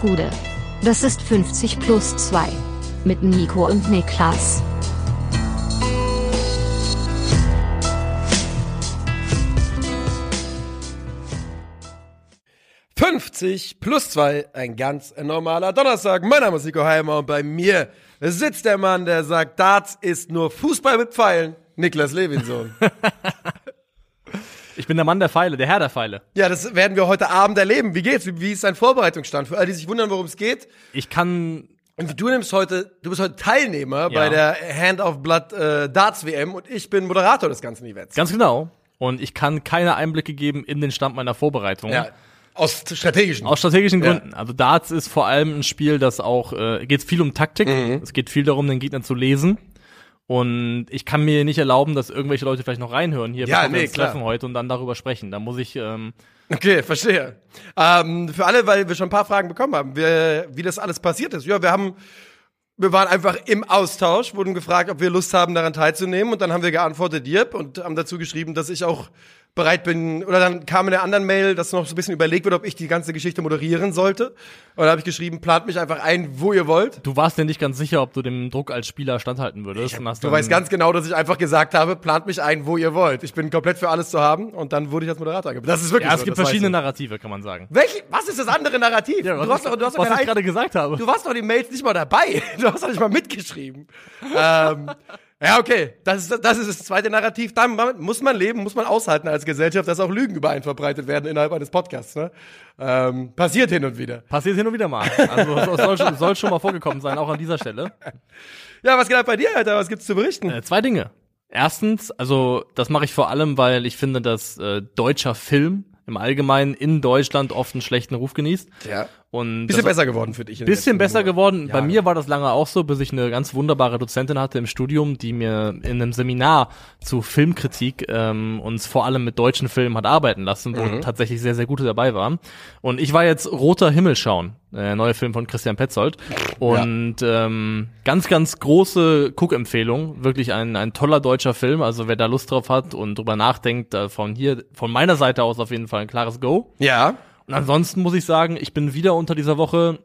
Gude. Das ist 50 plus 2. Mit Nico und Niklas. »50 plus 2, ein ganz normaler Donnerstag. Mein Name ist Nico Heimer und bei mir sitzt der Mann, der sagt, Darts ist nur Fußball mit Pfeilen. Niklas Levinson. Ich bin der Mann der Pfeile, der Herr der Pfeile. Ja, das werden wir heute Abend erleben. Wie geht's? Wie ist dein Vorbereitungsstand? Für alle, die sich wundern, worum es geht. Ich kann. Und du nimmst heute, du bist heute Teilnehmer ja. bei der Hand of Blood äh, Darts WM und ich bin Moderator des ganzen Events. Ganz genau. Und ich kann keine Einblicke geben in den Stand meiner Vorbereitung. Ja. Aus strategischen. Aus strategischen Gründen. Ja. Also Darts ist vor allem ein Spiel, das auch äh, geht viel um Taktik. Mhm. Es geht viel darum, den Gegner zu lesen. Und ich kann mir nicht erlauben, dass irgendwelche Leute vielleicht noch reinhören hier, ja, nee, wir uns treffen heute und dann darüber sprechen. Da muss ich. Ähm okay, verstehe. Ähm, für alle, weil wir schon ein paar Fragen bekommen haben, wie, wie das alles passiert ist. Ja, wir haben wir waren einfach im Austausch, wurden gefragt, ob wir Lust haben, daran teilzunehmen. Und dann haben wir geantwortet, yep, und haben dazu geschrieben, dass ich auch bereit bin, oder dann kam in der anderen Mail, dass noch so ein bisschen überlegt wird, ob ich die ganze Geschichte moderieren sollte. Und da habe ich geschrieben, plant mich einfach ein, wo ihr wollt. Du warst dir nicht ganz sicher, ob du dem Druck als Spieler standhalten würdest. Hab, du weißt ganz genau, dass ich einfach gesagt habe, plant mich ein, wo ihr wollt. Ich bin komplett für alles zu haben und dann wurde ich als Moderator angeboten. Das ist wirklich Ja, es so, gibt verschiedene Narrative, kann man sagen. Welch, was ist das andere Narrativ? Ja, du hast doch, du hast doch was ich gerade gesagt habe. Du warst doch die Mails nicht mal dabei. Du hast doch nicht mal mitgeschrieben. ähm, ja, okay. Das ist, das ist das zweite Narrativ. Damit muss man leben, muss man aushalten als Gesellschaft, dass auch Lügen über einen verbreitet werden innerhalb eines Podcasts. Ne? Ähm, passiert hin und wieder. Passiert hin und wieder mal. Also soll, soll, soll schon mal vorgekommen sein, auch an dieser Stelle. Ja, was geht ab bei dir, Alter? Was gibt's zu berichten? Äh, zwei Dinge. Erstens, also das mache ich vor allem, weil ich finde, dass äh, deutscher Film im Allgemeinen in Deutschland oft einen schlechten Ruf genießt. Ja. Und bisschen besser geworden für dich. Bisschen besser geworden. Ja. Bei mir war das lange auch so, bis ich eine ganz wunderbare Dozentin hatte im Studium, die mir in einem Seminar zu Filmkritik ähm, uns vor allem mit deutschen Filmen hat arbeiten lassen, wo mhm. tatsächlich sehr, sehr gute dabei waren. Und ich war jetzt Roter Himmel schauen, äh, neuer Film von Christian Petzold. Und ja. ähm, ganz, ganz große Cook-Empfehlung. Wirklich ein, ein toller deutscher Film. Also wer da Lust drauf hat und drüber nachdenkt, äh, von hier, von meiner Seite aus auf jeden Fall ein klares Go. Ja. Und ansonsten muss ich sagen, ich bin wieder unter dieser Woche,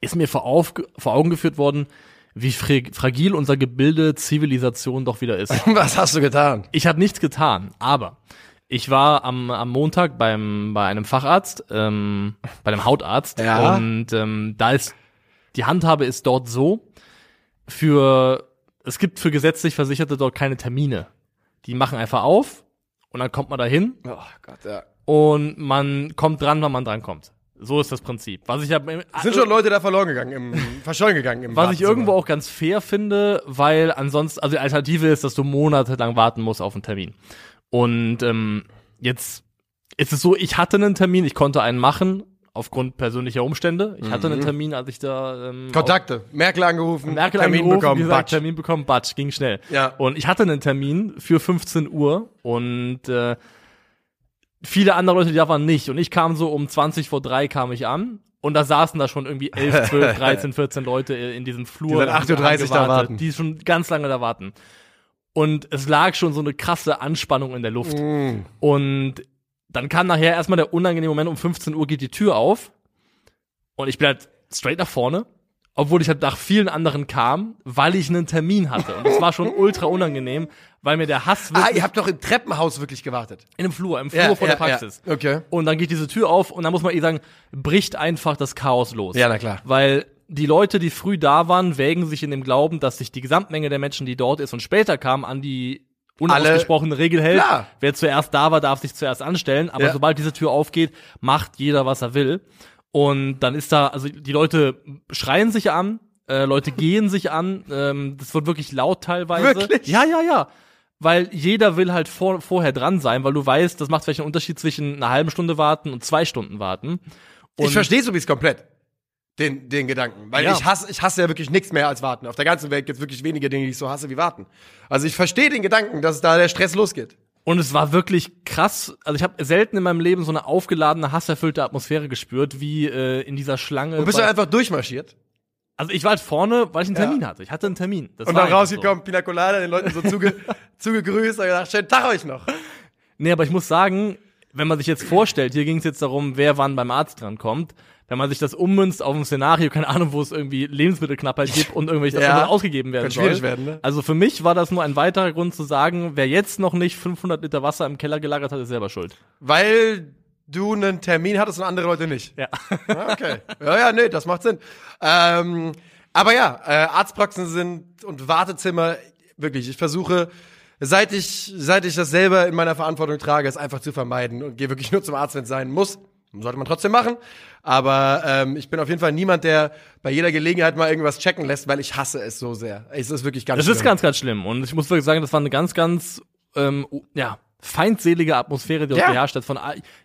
ist mir vor, auf, vor Augen geführt worden, wie fragil unser Gebilde Zivilisation doch wieder ist. Was hast du getan? Ich habe nichts getan, aber ich war am, am Montag beim, bei einem Facharzt, ähm, bei einem Hautarzt ja. und ähm, da ist die Handhabe ist dort so, für es gibt für gesetzlich Versicherte dort keine Termine. Die machen einfach auf und dann kommt man dahin. Oh Gott, ja und man kommt dran, wann man dran kommt. So ist das Prinzip. Was ich hab, sind schon Leute da verloren gegangen, im, verschollen gegangen. Im was ich irgendwo auch ganz fair finde, weil ansonsten, also die Alternative ist, dass du monatelang warten musst auf einen Termin. Und ähm, jetzt ist es so, ich hatte einen Termin, ich konnte einen machen aufgrund persönlicher Umstände. Ich hatte einen mhm. Termin, als ich da ähm, Kontakte, Merkel angerufen, Merkel Termin angerufen, bekommen, gesagt, Batsch. Termin bekommen, Batsch, ging schnell. Ja. Und ich hatte einen Termin für 15 Uhr und äh, viele andere Leute, die da waren, nicht. Und ich kam so um 20 vor drei kam ich an. Und da saßen da schon irgendwie 11, 12, 13, 14 Leute in diesem Flur. Die seit 8.30 Uhr da warten. Die schon ganz lange da warten. Und es lag schon so eine krasse Anspannung in der Luft. Mm. Und dann kam nachher erstmal der unangenehme Moment, um 15 Uhr geht die Tür auf. Und ich bin halt straight nach vorne obwohl ich halt nach vielen anderen kam, weil ich einen Termin hatte. Und das war schon ultra unangenehm, weil mir der Hass wirklich. Ah, ihr habt doch im Treppenhaus wirklich gewartet. In einem Flur, im Flur ja, vor ja, der Praxis. Ja. Okay. Und dann geht diese Tür auf und dann muss man eh sagen, bricht einfach das Chaos los. Ja, na klar. Weil die Leute, die früh da waren, wägen sich in dem Glauben, dass sich die Gesamtmenge der Menschen, die dort ist und später kamen, an die unausgesprochene Regel hält. Klar. Wer zuerst da war, darf sich zuerst anstellen. Aber sobald diese Tür aufgeht, macht jeder, was er will. Und dann ist da, also die Leute schreien sich an, äh, Leute gehen sich an. Ähm, das wird wirklich laut teilweise. Wirklich? Ja, ja, ja. Weil jeder will halt vor, vorher dran sein, weil du weißt, das macht vielleicht einen Unterschied zwischen einer halben Stunde warten und zwei Stunden warten. Und ich verstehe so es komplett. Den, den Gedanken. Weil ja. ich hasse, ich hasse ja wirklich nichts mehr als warten. Auf der ganzen Welt gibt es wirklich wenige Dinge, die ich so hasse wie warten. Also ich verstehe den Gedanken, dass da der Stress losgeht. Und es war wirklich krass. Also ich habe selten in meinem Leben so eine aufgeladene, hasserfüllte Atmosphäre gespürt, wie äh, in dieser Schlange. Und bist du einfach durchmarschiert? Also ich war halt vorne, weil ich einen Termin ja. hatte. Ich hatte einen Termin. Das und dann rausgekommen, so. Pina Colada, den Leuten so zuge zugegrüßt und gedacht, schönen Tag euch noch. Nee, aber ich muss sagen, wenn man sich jetzt vorstellt, hier ging es jetzt darum, wer wann beim Arzt dran kommt. Wenn man sich das ummünzt auf ein Szenario, keine Ahnung, wo es irgendwie Lebensmittelknappheit gibt und irgendwelche Ja. Ausgegeben werden Kann soll. schwierig werden, ne? Also für mich war das nur ein weiterer Grund zu sagen, wer jetzt noch nicht 500 Liter Wasser im Keller gelagert hat, ist selber schuld. Weil du einen Termin hattest und andere Leute nicht. Ja. Ah, Okay. Ja, ja, nee, das macht Sinn. Ähm, aber ja, äh, Arztpraxen sind und Wartezimmer, wirklich, ich versuche, seit ich, seit ich das selber in meiner Verantwortung trage, es einfach zu vermeiden und gehe wirklich nur zum Arzt, wenn es sein muss. Sollte man trotzdem machen. Aber ähm, ich bin auf jeden Fall niemand, der bei jeder Gelegenheit mal irgendwas checken lässt, weil ich hasse es so sehr. Es ist wirklich ganz Das ist schlimm. ganz, ganz schlimm. Und ich muss wirklich sagen, das war eine ganz, ganz, ähm, ja, feindselige Atmosphäre, die Ja. geherrscht hat. Von,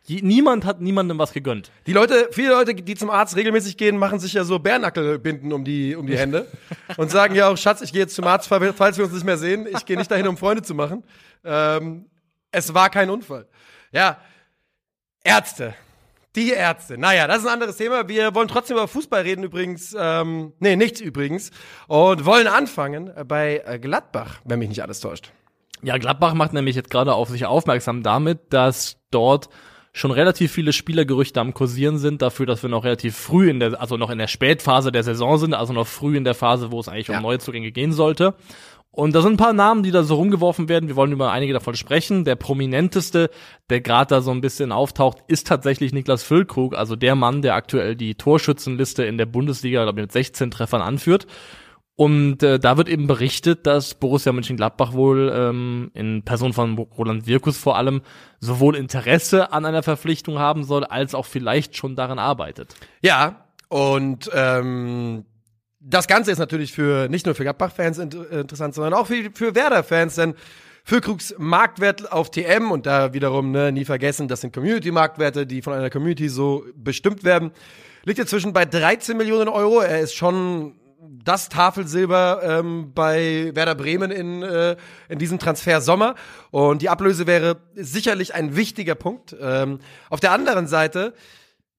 je, niemand hat niemandem was gegönnt. Die Leute, viele Leute, die zum Arzt regelmäßig gehen, machen sich ja so Bärnackelbinden um die, um die Hände und sagen ja auch, Schatz, ich gehe jetzt zum Arzt, falls wir uns nicht mehr sehen. Ich gehe nicht dahin, um Freunde zu machen. Ähm, es war kein Unfall. Ja, Ärzte. Die Ärzte. Naja, das ist ein anderes Thema. Wir wollen trotzdem über Fußball reden übrigens. Ähm, nee, nichts übrigens. Und wollen anfangen bei äh, Gladbach, wenn mich nicht alles täuscht. Ja, Gladbach macht nämlich jetzt gerade auf sich aufmerksam damit, dass dort schon relativ viele Spielergerüchte am Kursieren sind, dafür, dass wir noch relativ früh in der, also noch in der Spätphase der Saison sind, also noch früh in der Phase, wo es eigentlich Ja. um neue Zugänge gehen sollte. Und da sind ein paar Namen, die da so rumgeworfen werden. Wir wollen über einige davon sprechen. Der prominenteste, der gerade da so ein bisschen auftaucht, ist tatsächlich Niklas Füllkrug, also der Mann, der aktuell die Torschützenliste in der Bundesliga, ich, mit 16 Treffern anführt. Und äh, da wird eben berichtet, dass Borussia Mönchengladbach wohl ähm, in Person von Roland Wirkus vor allem sowohl Interesse an einer Verpflichtung haben soll, als auch vielleicht schon daran arbeitet. Ja, und ähm, das Ganze ist natürlich für nicht nur für Gladbach-Fans äh, interessant, sondern auch für, für Werder-Fans, denn Füllkrugs Marktwert auf TM und da wiederum ne, nie vergessen, das sind Community-Marktwerte, die von einer Community so bestimmt werden, liegt inzwischen bei 13 Millionen Euro. Er ist schon das Tafelsilber ähm, bei Werder Bremen in, äh, in diesem Transfer Sommer. Und die Ablöse wäre sicherlich ein wichtiger Punkt. Ähm, auf der anderen Seite,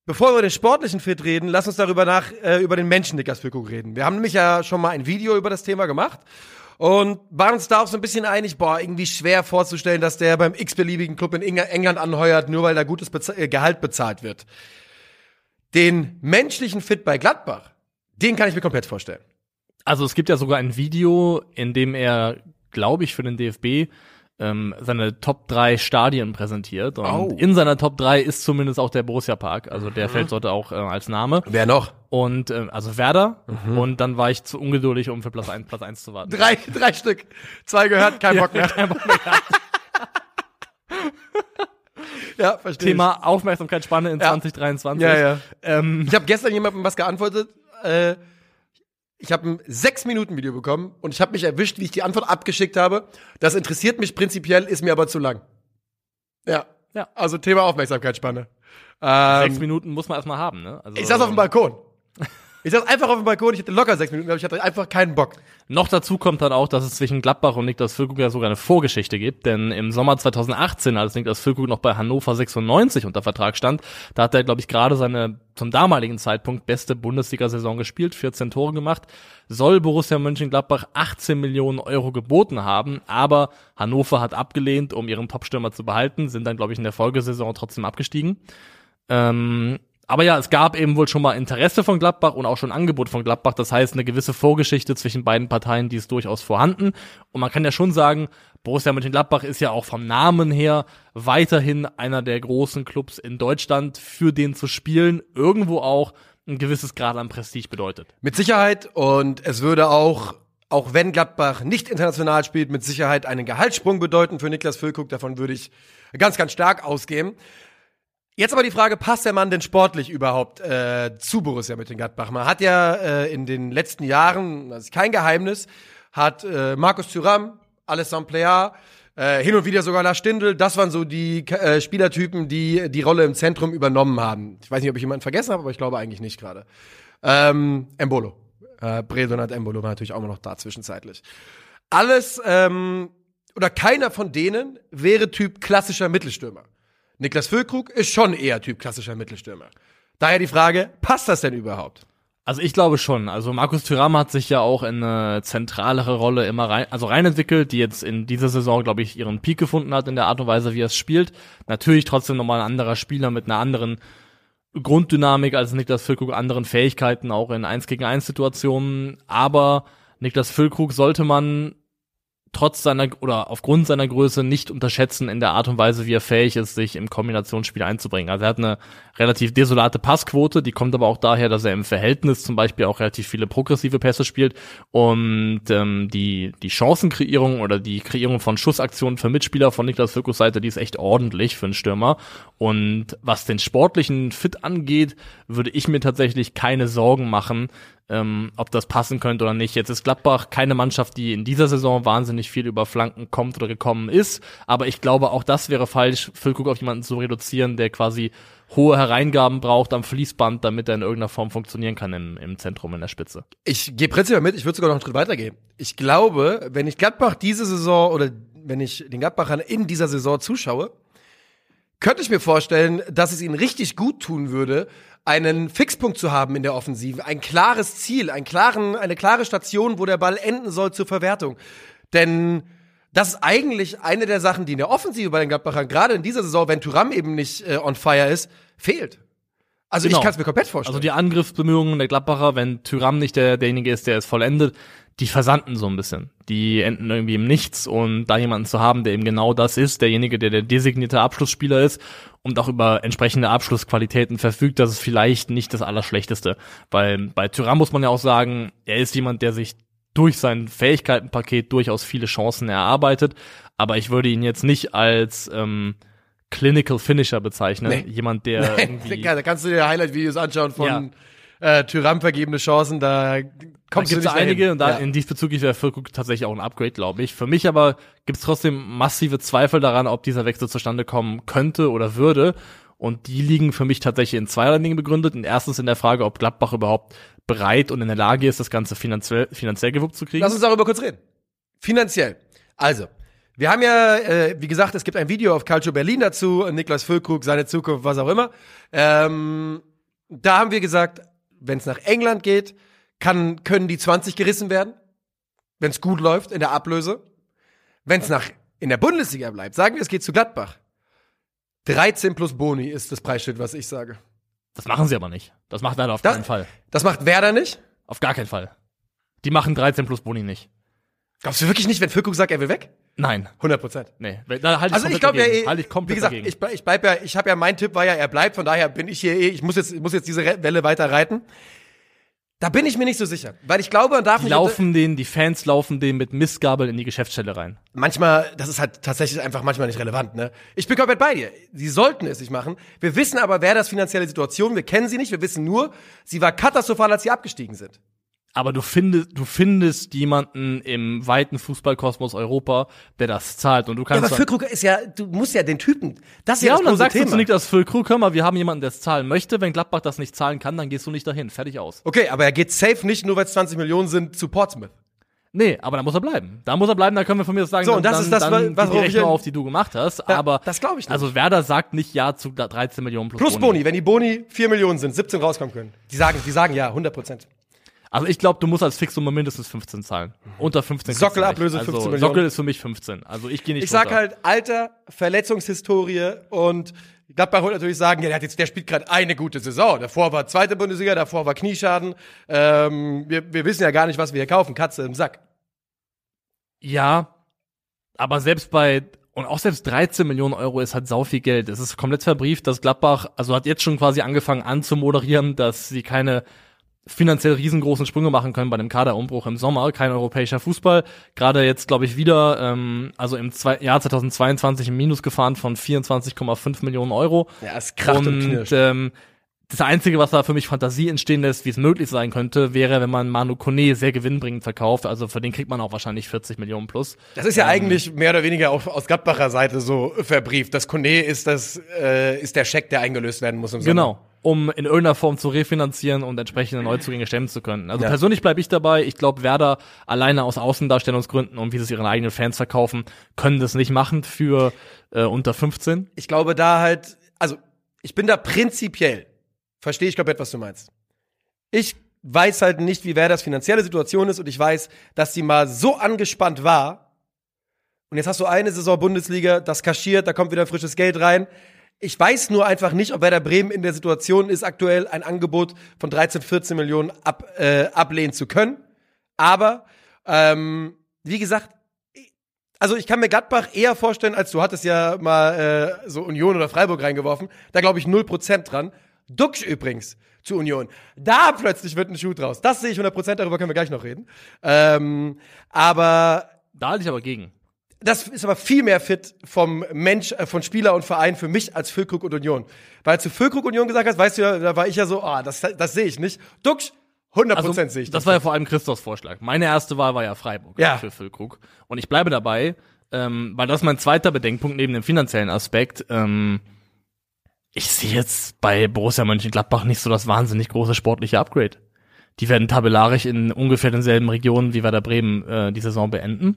bevor wir über den sportlichen Fit reden, lass uns darüber nach äh, über den Menschen Füllkrug reden. Wir haben nämlich ja schon mal ein Video über das Thema gemacht und waren uns da auch so ein bisschen einig, boah, irgendwie schwer vorzustellen, dass der beim x-beliebigen Club in Eng- England anheuert, nur weil da gutes Beza äh, Gehalt bezahlt wird. Den menschlichen Fit bei Gladbach, den kann ich mir komplett vorstellen. Also es gibt ja sogar ein Video, in dem er, glaube ich, für den DFB ähm, seine Top 3 Stadien präsentiert. Und Oh. in seiner Top 3 ist zumindest auch der Borussia Park. Also der fällt dort auch äh, als Name. Wer noch? Und äh, also Werder. Und dann war ich zu ungeduldig, um für Platz 1, Platz 1 zu warten. Drei, drei Stück. Zwei gehört, kein Bock mehr. Kein Bock mehr. Ja, verstehe. Thema Aufmerksamkeitsspanne in Ja. 2023. Ja, ja. Ähm, Ich habe gestern jemandem was geantwortet. Äh, ich habe ein sechs Minuten Video bekommen und ich habe mich erwischt, wie ich die Antwort abgeschickt habe. Das interessiert mich prinzipiell, ist mir aber zu lang. Ja. Ja. Also Thema Aufmerksamkeitsspanne. sechs Ähm, Minuten muss man erstmal haben, ne? Also, ich saß auf dem Balkon. Ich saß einfach auf dem Balkon, ich hatte locker sechs Minuten, aber ich hatte einfach keinen Bock. Noch dazu kommt dann auch, dass es zwischen Gladbach und Niklas Füllkrug ja sogar eine Vorgeschichte gibt, denn im Sommer 2018, als Niklas Füllkrug noch bei Hannover 96 unter Vertrag stand, da hat er, glaube ich, gerade seine zum damaligen Zeitpunkt beste Bundesliga-Saison gespielt, 14 Tore gemacht, soll Borussia Mönchengladbach 18 Millionen Euro geboten haben, aber Hannover hat abgelehnt, um ihren Topstürmer zu behalten, sind dann, glaube ich, in der Folgesaison trotzdem abgestiegen. Ähm, aber ja, es gab eben wohl schon mal Interesse von Gladbach und auch schon Angebot von Gladbach. Das heißt, eine gewisse Vorgeschichte zwischen beiden Parteien, die ist durchaus vorhanden. Und man kann ja schon sagen, Borussia Mönchengladbach ist ja auch vom Namen her weiterhin einer der großen Clubs in Deutschland. Für den zu spielen irgendwo auch ein gewisses Grad an Prestige bedeutet. Mit Sicherheit und es würde auch, auch wenn Gladbach nicht international spielt, mit Sicherheit einen Gehaltssprung bedeuten für Niklas Füllkrug. Davon würde ich ganz, ganz stark ausgehen. Jetzt aber die Frage, passt der Mann denn sportlich überhaupt äh, zu Borussia Mönchengladbach? Man hat ja äh, in den letzten Jahren, das ist kein Geheimnis, hat äh, Markus Thuram, Alessandro Plea, äh, hin und wieder sogar Lars Stindl, das waren so die äh, Spielertypen, die die Rolle im Zentrum übernommen haben. Ich weiß nicht, ob ich jemanden vergessen habe, aber ich glaube eigentlich nicht gerade. Ähm, Embolo. Äh, Bredonat Embolo war natürlich auch immer noch da zwischenzeitlich. Alles, ähm, oder keiner von denen wäre Typ klassischer Mittelstürmer. Niklas Füllkrug ist schon eher Typ klassischer Mittelstürmer. Daher die Frage, passt das denn überhaupt? Also ich glaube schon. Also Markus Thuram hat sich ja auch in eine zentralere Rolle immer rein, also reinentwickelt, die jetzt in dieser Saison, glaube ich, ihren Peak gefunden hat in der Art und Weise, wie er es spielt. Natürlich trotzdem nochmal ein anderer Spieler mit einer anderen Grunddynamik als Niklas Füllkrug, anderen Fähigkeiten auch in 1 gegen 1 Situationen, aber Niklas Füllkrug sollte man trotz seiner oder aufgrund seiner Größe nicht unterschätzen in der Art und Weise, wie er fähig ist, sich im Kombinationsspiel einzubringen. Also er hat eine relativ desolate Passquote, die kommt aber auch daher, dass er im Verhältnis zum Beispiel auch relativ viele progressive Pässe spielt und ähm, die die Chancenkreierung oder die Kreierung von Schussaktionen für Mitspieler von Niklas Füllkrug Seite, die ist echt ordentlich für einen Stürmer. Und was den sportlichen Fit angeht, würde ich mir tatsächlich keine Sorgen machen, ähm, ob das passen könnte oder nicht. Jetzt ist Gladbach keine Mannschaft, die in dieser Saison wahnsinnig viel über Flanken kommt oder gekommen ist, aber ich glaube, auch das wäre falsch, Füllkrug auf jemanden zu reduzieren, der quasi hohe Hereingaben braucht am Fließband, damit er in irgendeiner Form funktionieren kann im, im Zentrum in der Spitze. Ich gehe prinzipiell mit, ich würde sogar noch einen Schritt weitergehen. Ich glaube, wenn ich Gladbach diese Saison oder wenn ich den Gladbachern in dieser Saison zuschaue, könnte ich mir vorstellen, dass es ihnen richtig gut tun würde, einen Fixpunkt zu haben in der Offensive, ein klares Ziel, einen klaren, eine klare Station, wo der Ball enden soll zur Verwertung. Denn das ist eigentlich eine der Sachen, die in der Offensive bei den Gladbachern, gerade in dieser Saison, wenn Turam eben nicht äh, on fire ist, fehlt. Also Genau. ich kann es mir komplett vorstellen. Also die Angriffsbemühungen der Gladbacher, wenn Tyram nicht der, derjenige ist, der es vollendet, die versanden so ein bisschen. Die enden irgendwie im Nichts und da jemanden zu haben, der eben genau das ist, derjenige, der der designierte Abschlussspieler ist und auch über entsprechende Abschlussqualitäten verfügt, das ist vielleicht nicht das Allerschlechteste. Weil bei Tyram muss man ja auch sagen, er ist jemand, der sich durch sein Fähigkeitenpaket durchaus viele Chancen erarbeitet, aber ich würde ihn jetzt nicht als ähm, Clinical Finisher bezeichnen. Nee. Jemand, der irgendwie da kannst du dir Highlight-Videos anschauen von äh, Tyram vergebene Chancen, da Da kommst du gibt nicht es einige dahin. und da ja. in diesbezüglich wäre Füllkrug tatsächlich auch ein Upgrade, glaube ich. Für mich aber gibt es trotzdem massive Zweifel daran, ob dieser Wechsel zustande kommen könnte oder würde. Und die liegen für mich tatsächlich in zweierlei Dingen begründet. Und erstens in der Frage, ob Gladbach überhaupt bereit und in der Lage ist, das Ganze finanziell, finanziell gewuppt zu kriegen. Lass uns darüber kurz reden. Finanziell. Also, wir haben ja, äh, wie gesagt, es gibt ein Video auf Calcio Berlin dazu, Niklas Füllkrug, seine Zukunft, was auch immer. Ähm, da haben wir gesagt, wenn es nach England geht, kann, können die 20 gerissen werden, wenn es gut läuft in der Ablöse. Wenn es nach in der Bundesliga bleibt, sagen wir, es geht zu Gladbach. 13 plus Boni ist das Preisschild, was ich sage. das machen sie aber nicht. Das macht Werder auf Da- keinen Fall. Das macht Werder nicht. Auf gar keinen Fall. Die machen 13 plus Boni nicht. Glaubst du wirklich nicht, wenn Füllkrug sagt, er will weg? Nein. 100 Prozent. Nee. Da halte Also ich komplett glaube ja, eh, halte ich komplett wie gesagt, dagegen. ich, bleib- ich bleib ja, ich habe ja, mein Tipp war ja, er bleibt, von daher bin ich hier eh, ich muss jetzt, ich muss jetzt diese Welle weiter reiten. Da bin ich mir nicht so sicher, weil ich glaube, man darf die nicht laufen den, die Fans laufen den mit Mistgabeln in die Geschäftsstelle rein. manchmal, das ist halt tatsächlich einfach manchmal nicht relevant, ne? Ich bin komplett bei dir. Sie sollten es nicht machen. Wir wissen aber, wer das finanzielle Situation, wir kennen sie nicht, wir wissen nur, sie war katastrophal, als sie abgestiegen sind. Aber du findest, du findest jemanden im weiten Fußballkosmos Europa, der das zahlt. Und du Ja, kannst. aber Füllkrug ist ja, du musst ja den Typen, das ist ja, ja, das und dann sagst du Thema. zu Niklas Füllkrug, hör mal, wir haben jemanden, der es zahlen möchte. Wenn Gladbach das nicht zahlen kann, dann gehst du nicht dahin. Fertig aus. Okay, aber er geht safe nicht, nur weil es 20 Millionen sind, zu Portsmouth. Nee, aber da muss er bleiben. Da muss er bleiben, da können wir von mir sagen, So, und das dann, ist das, dann was- die worauf ich Rechnung auf, die du gemacht hast. Ja, aber das glaub ich nicht. Also Werder sagt nicht ja zu 13 Millionen plus, Plus Boni, wenn die Boni 4 Millionen sind, 17 rauskommen können. Die sagen, die sagen ja, 100 Prozent. Also ich glaube, du musst als Fixsumme mindestens 15 zahlen. Unter 15. kriegst du Sockelablöse nicht. 15 also, Millionen. Sockel ist für mich 15. Also ich gehe nicht Ich sag runter. halt Alter, Verletzungshistorie und Gladbach wird natürlich sagen, ja, der, hat jetzt, der spielt gerade eine gute Saison. Davor war zweite Bundesliga, davor war Knieschaden. Ähm, wir, wir wissen ja gar nicht, was wir hier kaufen. Katze im Sack. Ja, aber selbst bei und auch selbst 13 Millionen Euro ist halt sau viel Geld. Es ist komplett verbrieft, dass Gladbach, also hat jetzt schon quasi angefangen anzumoderieren, dass sie keine finanziell riesengroßen Sprünge machen können bei dem Kaderumbruch im Sommer. Kein europäischer Fußball. Gerade jetzt, glaube ich, wieder, ähm, also im zwei, Jahr 2022 im Minus gefahren von 24,5 Millionen Euro. Ja, es kracht und, und knirscht. ähm, das Einzige, was da für mich Fantasie entstehen lässt, wie es möglich sein könnte, wäre, wenn man Manu Kone sehr gewinnbringend verkauft. Also für den kriegt man auch wahrscheinlich 40 Millionen plus. Das ist ja eigentlich mehr oder weniger auch aus Gladbacher Seite so verbrieft. Das Kone ist das, äh, ist der Scheck, der eingelöst werden muss im Sommer. Genau. Um in irgendeiner Form zu refinanzieren und entsprechende Neuzugänge stemmen zu können. Also Ja. persönlich bleibe ich dabei. Ich glaube, Werder alleine aus Außendarstellungsgründen und wie sie es ihren eigenen Fans verkaufen, können das nicht machen für äh, unter 15. Ich glaube da halt, also ich bin da prinzipiell, verstehe ich glaube was du meinst. Ich weiß halt nicht, wie wer das finanzielle Situation ist und ich weiß, dass die mal so angespannt war. Und jetzt hast du eine Saison Bundesliga, das kaschiert, da kommt wieder frisches Geld rein. Ich weiß nur einfach nicht, ob Werder Bremen in der Situation ist, aktuell ein Angebot von 13, 14 Millionen ab, äh, ablehnen zu können. Aber ähm, wie gesagt, also ich kann mir Gladbach eher vorstellen, als du hattest ja mal äh, so Union oder Freiburg reingeworfen. Da glaube ich 0% dran. Duxch übrigens zu Union. Da plötzlich wird ein Schuh draus. Das sehe ich 100%, darüber können wir gleich noch reden. Ähm, aber Da halte ich aber gegen. Das ist aber viel mehr fit vom Mensch, äh, von Spieler und Verein für mich als Füllkrug und Union. Weil zu Füllkrug Union gesagt hast, weißt du ja, da war ich ja so, ah, das, das sehe ich nicht. Duxch, 100% Also, sehe ich das war ja vor allem Christophs Vorschlag. Meine erste Wahl war ja Freiburg Ja. für Füllkrug. Und ich bleibe dabei, ähm, weil das ist mein zweiter Bedenkpunkt neben dem finanziellen Aspekt. Ähm, ich sehe jetzt bei Borussia Mönchengladbach nicht so das wahnsinnig große sportliche Upgrade. Die werden tabellarisch in ungefähr denselben Regionen wie Werder Bremen äh, die Saison beenden.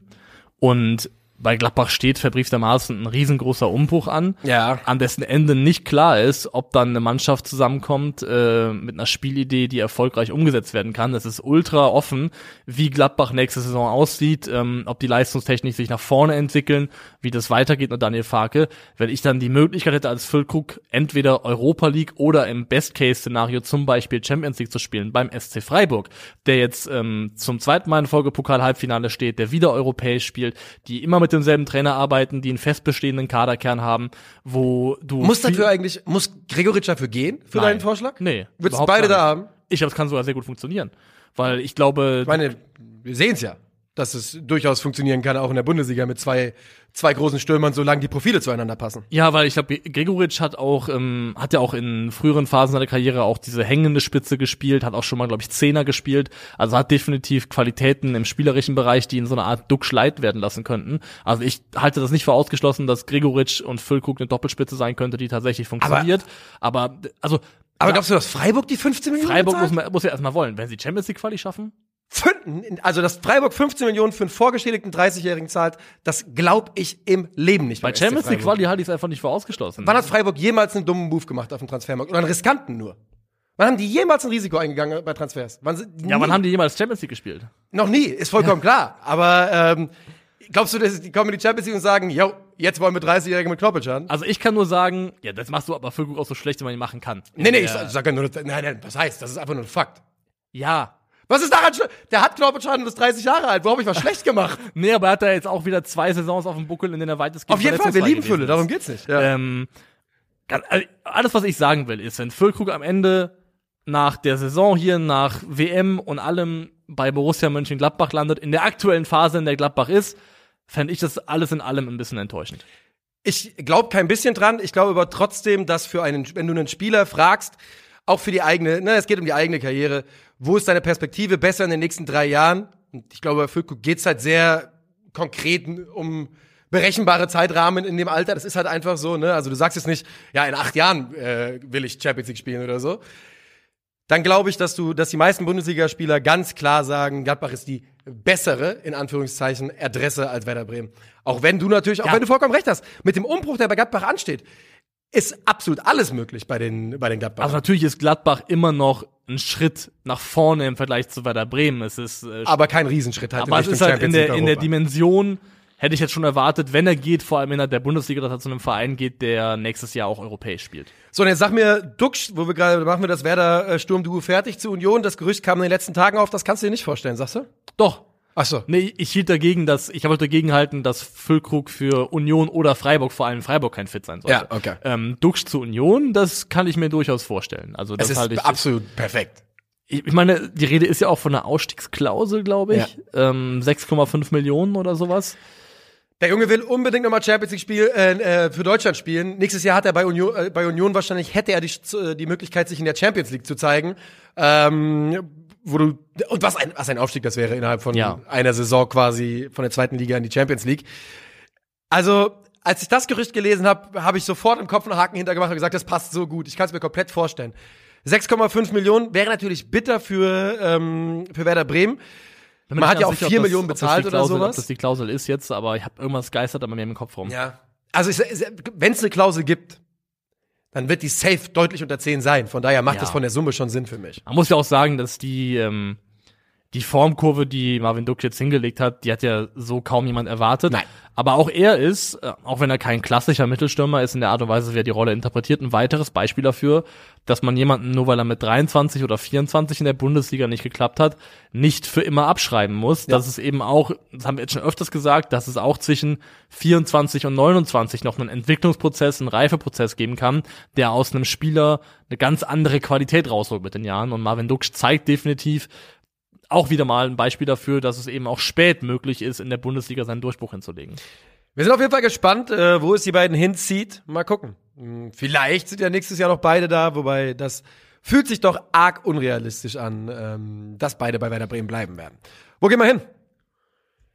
Und bei Gladbach steht verbrieftermaßen ein riesengroßer Umbruch an, Ja. an dessen Ende nicht klar ist, ob dann eine Mannschaft zusammenkommt äh, mit einer Spielidee, die erfolgreich umgesetzt werden kann. Es ist ultra offen, wie Gladbach nächste Saison aussieht, ähm, ob die leistungstechnisch sich nach vorne entwickeln, wie das weitergeht mit Daniel Farke. Wenn ich dann die Möglichkeit hätte, als Füllkrug entweder Europa League oder im Best-Case-Szenario zum Beispiel Champions League zu spielen beim SC Freiburg, der jetzt ähm, zum zweiten Mal in Folge Pokal-Halbfinale steht, der wieder europäisch spielt, die immer mit demselben Trainer arbeiten, die einen fest bestehenden Kaderkern haben, wo du Muss dafür eigentlich, muss Gregoritsch dafür gehen, für Nein. deinen Vorschlag? Nee. Würdest beide da haben? Ich glaube, es kann sogar sehr gut funktionieren. Weil ich glaube, Ich meine, wir sehen es ja, dass es durchaus funktionieren kann, auch in der Bundesliga mit zwei, zwei großen Stürmern, solange die Profile zueinander passen. ja, weil ich glaube, Gregoritsch hat auch, ähm, hat ja auch in früheren Phasen seiner Karriere auch diese hängende Spitze gespielt, hat auch schon mal, glaube ich, Zehner gespielt. Also hat definitiv Qualitäten im spielerischen Bereich, die in so einer Art Duck Schleit werden lassen könnten. Also ich halte das nicht für ausgeschlossen, dass Gregoritsch und Füllkrug eine Doppelspitze sein könnte, die tatsächlich funktioniert. Aber, also Aber ja, glaubst du, dass Freiburg die 15 Millionen Freiburg muss, man, muss ja erstmal wollen. Wenn sie Champions League Quali schaffen, Also, dass Freiburg 15 Millionen für einen vorgeschädigten 30-Jährigen zahlt, das glaube ich im Leben nicht. bei Champions League. Quali halte ich es einfach nicht für ausgeschlossen. Wann hat Freiburg jemals einen dummen Move gemacht auf dem Transfermarkt? Oder einen riskanten nur? Wann haben die jemals ein Risiko eingegangen bei Transfers? Wann Ja, wann haben die jemals Champions League gespielt? Noch nie, ist vollkommen klar. Aber ähm, glaubst du, dass die kommen in die Champions League und sagen, yo, jetzt wollen wir 30-Jährige mit Knoppelschan? Also ich kann nur sagen, ja, das machst du aber Füllkrug auch so schlecht, wie man ihn machen kann. Nee, nee, ich Ja. sag, ich sag ja nur, nein, nein, was heißt? Das ist einfach nur ein Fakt. Ja. Was ist daran schlimm? Der hat Knoppelschan und ist 30 Jahre alt. Wo habe ich was schlecht gemacht? Nee, aber er hat da jetzt auch wieder zwei Saisons auf dem Buckel, in denen er weitestgehend Auf jeden Fall, wir lieben Fülle, darum geht's nicht. Ja. Ähm, also alles, was ich sagen will, ist, wenn Füllkrug am Ende nach der Saison hier, nach WM und allem bei Borussia Mönchengladbach landet, in der aktuellen Phase, in der Gladbach ist, fände ich das alles in allem ein bisschen enttäuschend. Ich glaube kein bisschen dran. Ich glaube aber trotzdem, dass für einen, wenn du einen Spieler fragst, auch für die eigene, ne, es geht um die eigene Karriere, wo ist deine Perspektive besser in den nächsten drei Jahren? Und ich glaube, bei Füllkrug geht's halt sehr konkret um berechenbare Zeitrahmen in dem Alter. Das ist halt einfach so, ne? Also du sagst jetzt nicht, ja, in acht Jahren äh, will ich Champions League spielen oder so. Dann glaube ich, dass du, dass die meisten Bundesligaspieler ganz klar sagen, Gladbach ist die bessere, in Anführungszeichen, Adresse als Werder Bremen. Auch wenn du natürlich, auch Ja. wenn du vollkommen recht hast, mit dem Umbruch, der bei Gladbach ansteht, ist absolut alles möglich bei den, bei den Gladbach. Also natürlich ist Gladbach immer noch ein Schritt nach vorne im Vergleich zu Werder Bremen. Es ist äh, aber kein Riesenschritt halt Aber es ist halt in der, in der. Dimension, hätte ich jetzt schon erwartet, wenn er geht, vor allem in der Bundesliga, dass er zu einem Verein geht, der nächstes Jahr auch europäisch spielt. So, und jetzt sag mir, Duxch, wo wir gerade, machen wir das Werder-Sturmduo fertig zu Union. Das Gerücht kam in den letzten Tagen auf, das kannst du dir nicht vorstellen, sagst du? Doch. Ach so. Nee, ich hielt dagegen, dass, ich wollte dagegen halten, dass Füllkrug für Union oder Freiburg, vor allem Freiburg, kein Fit sein sollte. Ja, okay. Ähm, Dux zu Union, das kann ich mir durchaus vorstellen. Also das Es ist halte ich. absolut perfekt. Ich, ich meine, die Rede ist ja auch von einer Ausstiegsklausel, glaube ich. Ähm, 6,5 Millionen oder sowas. Der Junge will unbedingt nochmal Champions League spiel, äh, äh, für Deutschland spielen. Nächstes Jahr hat er bei Union, äh, bei Union wahrscheinlich, hätte er die, äh, die Möglichkeit, sich in der Champions League zu zeigen. Ähm, wo du, und was ein, was ein Aufstieg das wäre innerhalb von Ja. einer Saison quasi von der zweiten Liga in die Champions League. Also, als ich das Gerücht gelesen habe, habe ich sofort im Kopf einen Haken hintergemacht und gesagt, das passt so gut. Ich kann es mir komplett vorstellen. 6,5 Millionen wäre natürlich bitter für, ähm, für Werder Bremen. Man hat ja auch sicher, 4 ob das- Millionen bezahlt oder sowas. Ob das die Klausel ist jetzt, aber ich habe irgendwas geistert aber mir im Kopf rum. Ja. Also, wenn es eine Klausel gibt, dann wird die safe deutlich unter 10 sein. Von daher macht Ja. das von der Summe schon Sinn für mich. Man muss ja auch sagen, dass die, ähm, die Formkurve, die Marvin Duck jetzt hingelegt hat, die hat ja so kaum jemand erwartet. Nein. Aber auch er ist, äh, auch wenn er kein klassischer Mittelstürmer ist in der Art und Weise, wie er die Rolle interpretiert, ein weiteres Beispiel dafür, dass man jemanden, nur weil er mit 23 oder 24 in der Bundesliga nicht geklappt hat, nicht für immer abschreiben muss. Ja. Dass es eben auch, das haben wir jetzt schon öfters gesagt, dass es auch zwischen 24 und 29 noch einen Entwicklungsprozess, einen Reifeprozess geben kann, der aus einem Spieler eine ganz andere Qualität rausholt mit den Jahren. Und Marvin Duksch zeigt definitiv, auch wieder mal ein Beispiel dafür, dass es eben auch spät möglich ist, in der Bundesliga seinen Durchbruch hinzulegen. Wir sind auf jeden Fall gespannt, äh, wo es die beiden hinzieht. Mal gucken. Hm, Vielleicht sind ja nächstes Jahr noch beide da, wobei das fühlt sich doch arg unrealistisch an, ähm, dass beide bei Werder Bremen bleiben werden. Wo gehen wir hin?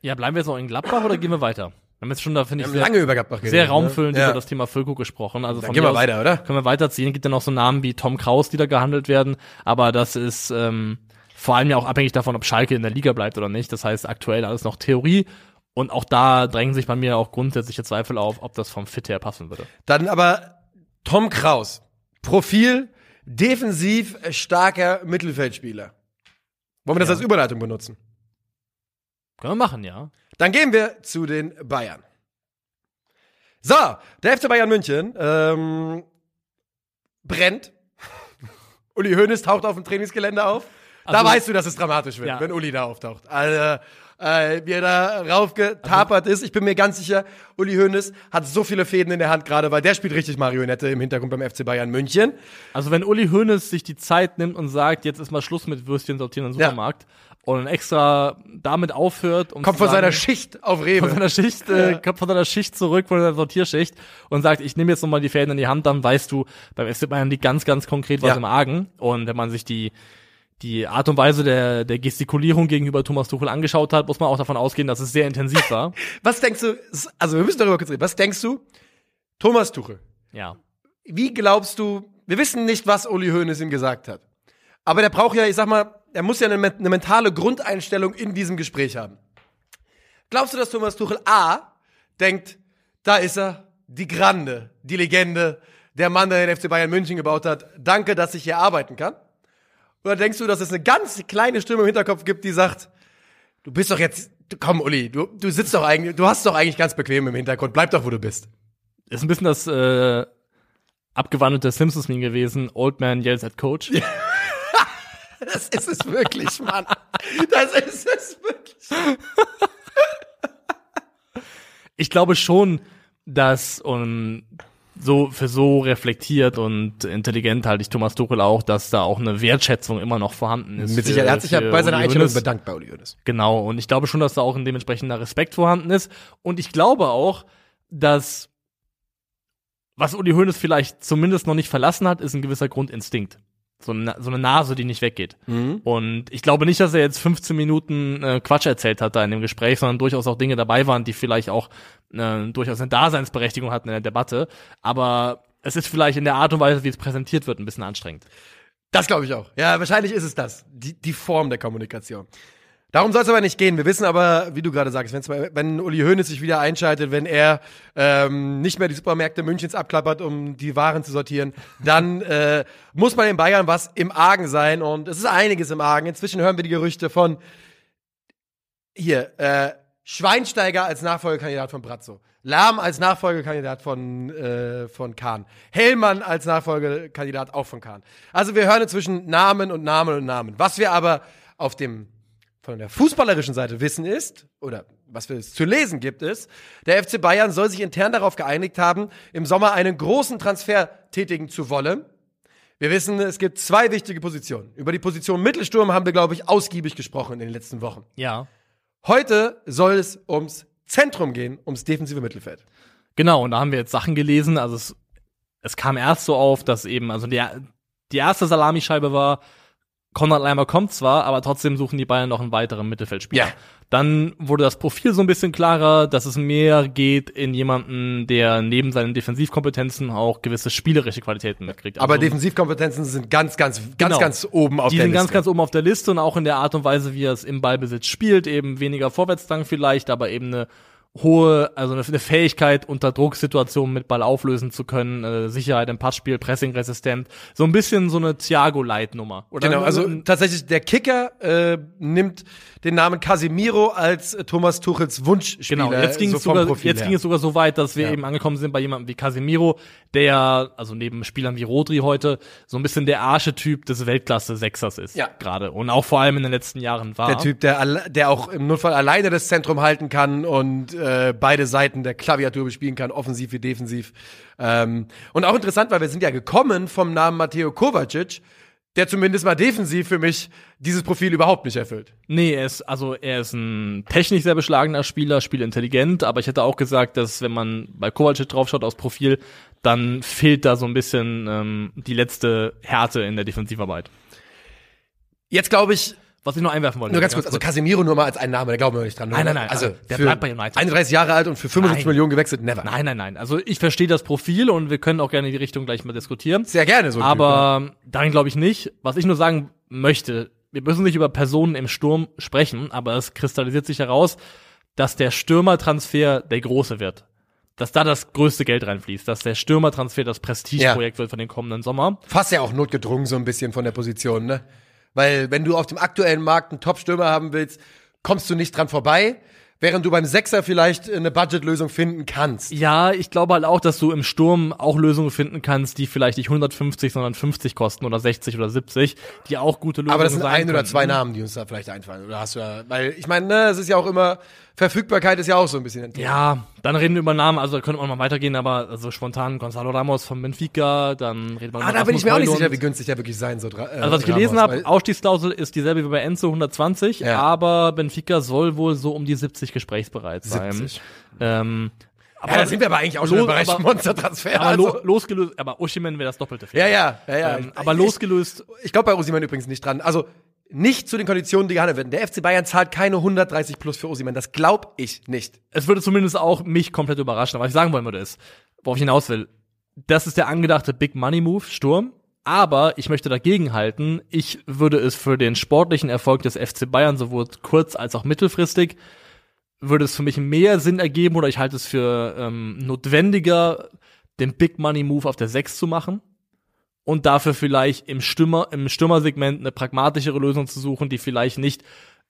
Ja, bleiben wir jetzt noch in Gladbach oder gehen wir weiter? Wir haben jetzt schon da, finde ich, sehr, lange über Gladbach geredet. sehr ne? raumfüllend Ja. über das Thema Füllkrug gesprochen. Also Dann von gehen wir weiter, oder? Können wir weiterziehen. Gibt ja noch so Namen wie Tom Kraus, die da gehandelt werden. Aber das ist ähm, vor allem ja auch abhängig davon, ob Schalke in der Liga bleibt oder nicht. Das heißt, aktuell alles noch Theorie. Und auch da drängen sich bei mir auch grundsätzliche Zweifel auf, ob das vom Fit her passen würde. Dann aber Tom Kraus. Profil, defensiv starker Mittelfeldspieler. Wollen wir das Ja. als Überleitung benutzen? Können wir machen, ja. Dann gehen wir zu den Bayern. So, der FC Bayern München ähm, brennt. Uli Hoeneß taucht auf dem Trainingsgelände auf. Da Also- weißt du, dass es dramatisch wird, Ja. wenn Uli da auftaucht. Also, äh, wie er da raufgetapert ist. Ich bin mir ganz sicher, Uli Hoeneß hat so viele Fäden in der Hand gerade, weil der spielt richtig Marionette im Hintergrund beim FC Bayern München. Also wenn Uli Hoeneß sich die Zeit nimmt und sagt, jetzt ist mal Schluss mit Würstchen sortieren im Ja. Supermarkt und extra damit aufhört, um Kommt von seiner sagen, Schicht auf Rewe. von seiner Schicht, äh, kommt von seiner Schicht zurück, von seiner Sortierschicht und sagt, ich nehme jetzt nochmal die Fäden in die Hand, dann weißt du, beim FC Bayern liegt ganz, ganz konkret was Ja. im Argen. Und wenn man sich die, die Art und Weise der, der Gestikulierung gegenüber Thomas Tuchel angeschaut hat, muss man auch davon ausgehen, dass es sehr intensiv war. Was denkst du, also wir müssen darüber kurz reden, was denkst du, Thomas Tuchel, ja. wie glaubst du, wir wissen nicht, was Uli Hoeneß ihm gesagt hat. Aber der braucht ja, ich sag mal, er muss ja eine, eine mentale Grundeinstellung in diesem Gespräch haben. Glaubst du, dass Thomas Tuchel A denkt, da ist er, die Grande, die Legende, der Mann, der den FC Bayern München gebaut hat, danke, dass ich hier arbeiten kann? Oder denkst du, dass es eine ganz kleine Stimme im Hinterkopf gibt, die sagt, du bist doch jetzt, komm Uli, du, du sitzt doch eigentlich, du hast doch eigentlich ganz bequem im Hintergrund, bleib doch, wo du bist. Ist ein bisschen das äh, abgewandelte Simpsons-Meme gewesen, Old Man yells at Coach. Das ist es wirklich, Mann. Das ist es wirklich. ich glaube schon, dass und so für so reflektiert und intelligent halte ich Thomas Tuchel auch, dass da auch eine Wertschätzung immer noch vorhanden ist. Mit Sicherheit. Er hat sich ja bei seiner Uli Einstellung Hoeneß. bedankt bei Uli Hoeneß. Genau, und ich glaube schon, dass da auch ein dementsprechender Respekt vorhanden ist. Und ich glaube auch, dass was Uli Hoeneß vielleicht zumindest noch nicht verlassen hat, ist ein gewisser Grundinstinkt. So eine, so eine Nase, die nicht weggeht. Und ich glaube nicht, dass er jetzt 15 Minuten äh, Quatsch erzählt hat da in dem Gespräch, sondern durchaus auch Dinge dabei waren, die vielleicht auch äh, durchaus eine Daseinsberechtigung hatten in der Debatte. Aber es ist vielleicht in der Art und Weise, wie es präsentiert wird, ein bisschen anstrengend. Das glaube ich auch. Ja, wahrscheinlich ist es das. Die, die Form der Kommunikation. Darum soll es aber nicht gehen. Wir wissen aber, wie du gerade sagst, mal, wenn Uli Hoeneß sich wieder einschaltet, wenn er ähm, nicht mehr die Supermärkte Münchens abklappert, um die Waren zu sortieren, dann äh, muss bei den Bayern was im Argen sein. Und es ist einiges im Argen. Inzwischen hören wir die Gerüchte von hier, äh, Schweinsteiger als Nachfolgekandidat von Brazzo. Lahm als Nachfolgekandidat von, äh, von Kahn. Hellmann als Nachfolgekandidat auch von Kahn. Also wir hören inzwischen Namen und Namen und Namen. Was wir aber auf dem, von der fußballerischen Seite wissen ist, oder was wir zu lesen gibt, ist, der FC Bayern soll sich intern darauf geeinigt haben, im Sommer einen großen Transfer tätigen zu wollen. Wir wissen, es gibt zwei wichtige Positionen. Über die Position Mittelsturm haben wir, glaube ich, ausgiebig gesprochen in den letzten Wochen. Ja. Heute soll es ums Zentrum gehen, ums defensive Mittelfeld. Genau, und da haben wir jetzt Sachen gelesen. Also es, es kam erst so auf, dass eben, also die, die erste Salamischeibe war, Konrad Leimer kommt zwar, aber trotzdem suchen die Bayern noch einen weiteren Mittelfeldspieler. Ja. Dann wurde das Profil so ein bisschen klarer, dass es mehr geht in jemanden, der neben seinen Defensivkompetenzen auch gewisse spielerische Qualitäten mitkriegt. Aber Also Defensivkompetenzen sind ganz, ganz, ganz, Genau. ganz oben auf die der sind Liste. ganz, ganz oben auf der Liste und auch in der Art und Weise, wie er es im Ballbesitz spielt, eben weniger Vorwärtsdrang vielleicht, aber eben eine hohe, also eine, Fähigkeit, unter Drucksituationen mit Ball auflösen zu können, äh, Sicherheit im Passspiel, Pressing-resistent. So ein bisschen so eine Thiago-Light-Nummer. Genau, also tatsächlich der Kicker äh, nimmt den Namen Casemiro als äh, Thomas Tuchels Wunschspieler. Genau, jetzt ging, so es, sogar, jetzt ging es sogar so weit, dass wir Ja. eben angekommen sind bei jemandem wie Casemiro, der, also neben Spielern wie Rodri heute, so ein bisschen der Archetyp des Weltklasse-Sechsers ist. Ja. Gerade. Und auch vor allem in den letzten Jahren war. Der Typ, der, der auch im Notfall alleine das Zentrum halten kann und äh, beide Seiten der Klaviatur bespielen kann, offensiv wie defensiv. Ähm, und auch interessant, weil wir sind ja gekommen vom Namen Matteo Kovacic, der zumindest mal defensiv für mich dieses Profil überhaupt nicht erfüllt. Nee, er ist, also er ist ein technisch sehr beschlagener Spieler, spielintelligent, aber ich hätte auch gesagt, dass wenn man bei Kovacic draufschaut aus Profil, dann fehlt da so ein bisschen ähm, die letzte Härte in der Defensivarbeit. Jetzt glaube ich, Was ich noch einwerfen wollte. nur ganz kurz, also Casemiro nur mal als einen Name, da glauben wir nicht dran. Nein, nein, nein, Also, also, der bleibt bei United. 31 Jahre alt und für 75 Nein. Millionen gewechselt, never. Nein, nein, nein. Also ich verstehe das Profil und wir können auch gerne in die Richtung gleich mal diskutieren. Sehr gerne so. ein Typ, ja. Aber darin glaube ich nicht. Was ich nur sagen möchte, wir müssen nicht über Personen im Sturm sprechen, aber es kristallisiert sich heraus, dass der Stürmertransfer der große wird. Dass da das größte Geld reinfließt, dass der Stürmertransfer das Prestigeprojekt wird von den kommenden Sommer. fast ja auch notgedrungen so ein bisschen von der Position, ne? Weil wenn du auf dem aktuellen Markt einen Top-Stürmer haben willst, kommst du nicht dran vorbei, während du beim Sechser vielleicht eine Budgetlösung finden kannst. Ja, ich glaube halt auch, dass du im Sturm auch Lösungen finden kannst, die vielleicht nicht 150, sondern 50 kosten oder 60 oder 70, die auch gute Lösungen Aber das sind ein oder könnten. zwei Namen, die uns da vielleicht einfallen. Oder hast du ja, weil ich meine, ne, es ist ja auch immer, Verfügbarkeit ist ja auch so ein bisschen ein Thema. Ja, dann reden wir über Namen, also da könnte man mal weitergehen, aber also spontan Gonzalo Ramos von Benfica, dann redet man Ah, über da bin ich mir auch nicht sicher, wie günstig der wirklich sein soll. Äh, Also was ich gelesen habe, Ausstiegsklausel ist dieselbe wie bei Enzo 120, Ja. aber Benfica soll wohl so um die 70 gesprächsbereit sein. 70. Ähm, aber Ja, da sind wir aber eigentlich auch schon im Los- Bereich aber- Monstertransfer. aber also. lo losgelöst, aber Oshiman wäre das doppelte Ja, ja, ja, ja. Ähm, aber Ich- losgelöst, Ich glaube bei Osiman übrigens nicht dran. Also nicht zu den Konditionen, die gehandelt werden. Der FC Bayern zahlt keine 130 plus für Osiman. Das glaube ich nicht. es würde zumindest auch mich komplett überraschen. Aber was ich sagen wollen würde ist, worauf ich hinaus will, das ist der angedachte Big Money Move, Sturm. Aber ich möchte dagegen halten, ich würde es für den sportlichen Erfolg des FC Bayern sowohl kurz- als auch mittelfristig, würde es für mich mehr Sinn ergeben oder ich halte es für ähm, notwendiger, den Big Money Move auf der 6 zu machen und dafür vielleicht im Stürmer, im Stürmersegment eine pragmatischere Lösung zu suchen, die vielleicht nicht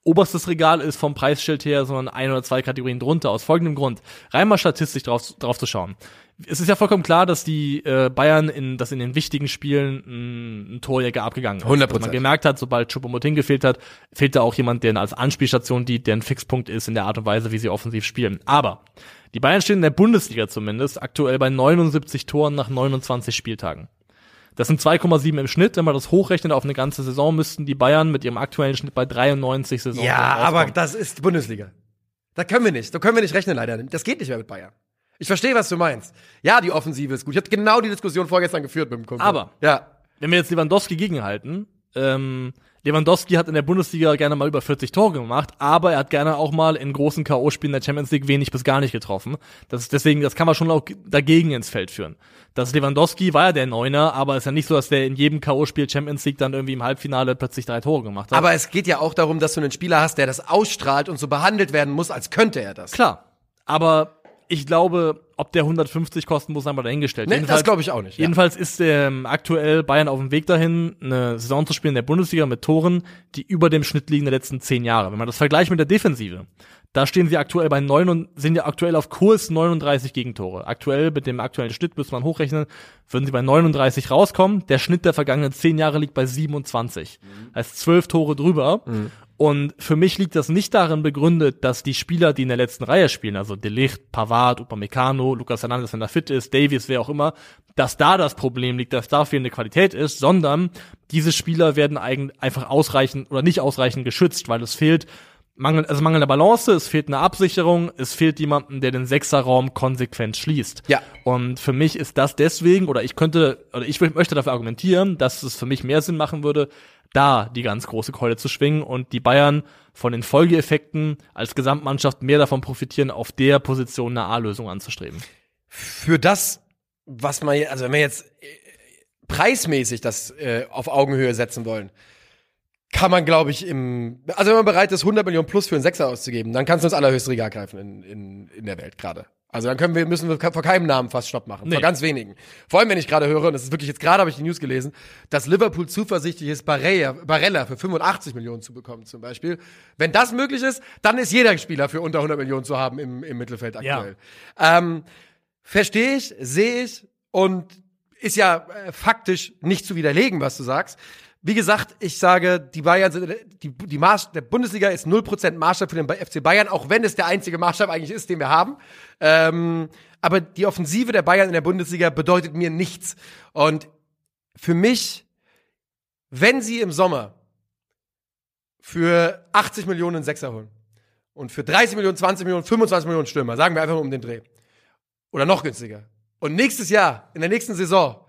oberstes Regal ist vom Preisschild her, sondern ein oder zwei Kategorien drunter. Aus folgendem Grund. Rein mal statistisch drauf, drauf zu schauen. Es ist ja vollkommen klar, dass die äh, Bayern in, dass in den wichtigen Spielen ein, ein Torjäger abgegangen ist. 100%. Dass man gemerkt hat, sobald Choupo-Moting gefehlt hat, fehlt da auch jemand, der als Anspielstation dient, der ein Fixpunkt ist in der Art und Weise, wie sie offensiv spielen. Aber die Bayern stehen in der Bundesliga zumindest aktuell bei 79 Toren nach 29 Spieltagen. Das sind 2,7 im Schnitt. Wenn man das hochrechnet auf eine ganze Saison, müssten die Bayern mit ihrem aktuellen Schnitt bei 93 Saisons Ja, aber das ist Bundesliga. Da können wir nicht. Da können wir nicht rechnen, leider. Das geht nicht mehr mit Bayern. Ich verstehe, was du meinst. Ja, die Offensive ist gut. Ich hatte genau die Diskussion vorgestern geführt mit dem Kumpel. Aber- Ja. Wenn wir jetzt Lewandowski gegenhalten, ähm, Lewandowski hat in der Bundesliga gerne mal über 40 Tore gemacht, aber er hat gerne auch mal in großen K.O.-Spielen der Champions League wenig bis gar nicht getroffen. Das ist deswegen, das kann man schon auch dagegen ins Feld führen. Das Lewandowski war ja der Neuner, aber es ist ja nicht so, dass der in jedem K.O.-Spiel Champions League dann irgendwie im Halbfinale plötzlich drei Tore gemacht hat. Aber es geht ja auch darum, dass du einen Spieler hast, der das ausstrahlt und so behandelt werden muss, als könnte er das. Klar. Aber ich glaube, ob der 150 kosten muss, einmal dahingestellt. Nee, Jedenfalls- das glaube ich auch nicht. Ja. Jedenfalls ist ähm, aktuell Bayern auf dem Weg dahin, eine Saison zu spielen in der Bundesliga mit Toren, die über dem Schnitt liegen der letzten zehn Jahre. Wenn man das vergleicht mit der Defensive, da stehen sie aktuell bei neun und sind ja aktuell auf Kurs 39 Gegentore. Aktuell mit dem aktuellen Schnitt müsste man hochrechnen, würden sie bei 39 rauskommen. Der Schnitt der vergangenen zehn Jahre liegt bei 27. Heißt zwölf Tore drüber. Und für mich liegt das nicht darin begründet, dass die Spieler, die in der letzten Reihe spielen, also De Ligt, Pavard, Upamecano, Lucas Hernandez, wenn er fit ist, Davies, wer auch immer, dass da das Problem liegt, dass da fehlende Qualität ist, sondern diese Spieler werden eigen, einfach ausreichend oder nicht ausreichend geschützt, weil es fehlt Mangel, also mangelnde Balance, es fehlt eine Absicherung, es fehlt jemanden, der den Sechserraum konsequent schließt. Ja. Und für mich ist das deswegen, oder ich könnte, oder ich möchte dafür argumentieren, dass es für mich mehr Sinn machen würde, da die ganz große Keule zu schwingen und die Bayern von den Folgeeffekten als Gesamtmannschaft mehr davon profitieren, auf der Position eine A-Lösung anzustreben. Für das, was man, also wenn wir jetzt äh, preismäßig das äh, auf Augenhöhe setzen wollen, kann man, glaube ich, im, also wenn man bereit ist, 100 Millionen plus für einen Sechser auszugeben, dann kannst du ins allerhöchste Regal greifen in, in, in der Welt gerade. Also dann können wir, müssen wir vor keinem Namen fast Stopp machen. Nee. Vor ganz wenigen. Vor allem, wenn ich gerade höre, und das ist wirklich jetzt gerade habe ich die News gelesen, dass Liverpool zuversichtlich ist, Barella, Barella für 85 Millionen zu bekommen, zum Beispiel. Wenn das möglich ist, dann ist jeder Spieler für unter 100 Millionen zu haben im, im Mittelfeld aktuell. Ähm, Verstehe ich, sehe ich und ist ja äh, faktisch nicht zu widerlegen, was du sagst. Wie gesagt, ich sage, die Bayern sind, die, die Maß, der Bundesliga ist 0% Maßstab für den FC Bayern, auch wenn es der einzige Maßstab eigentlich ist, den wir haben. Ähm, aber die Offensive der Bayern in der Bundesliga bedeutet mir nichts. Und für mich, wenn sie im Sommer für 80 Millionen Sechser holen und für 30 Millionen, 20 Millionen, 25 Millionen Stürmer, sagen wir einfach mal um den Dreh. Oder noch günstiger. Und nächstes Jahr, in der nächsten Saison,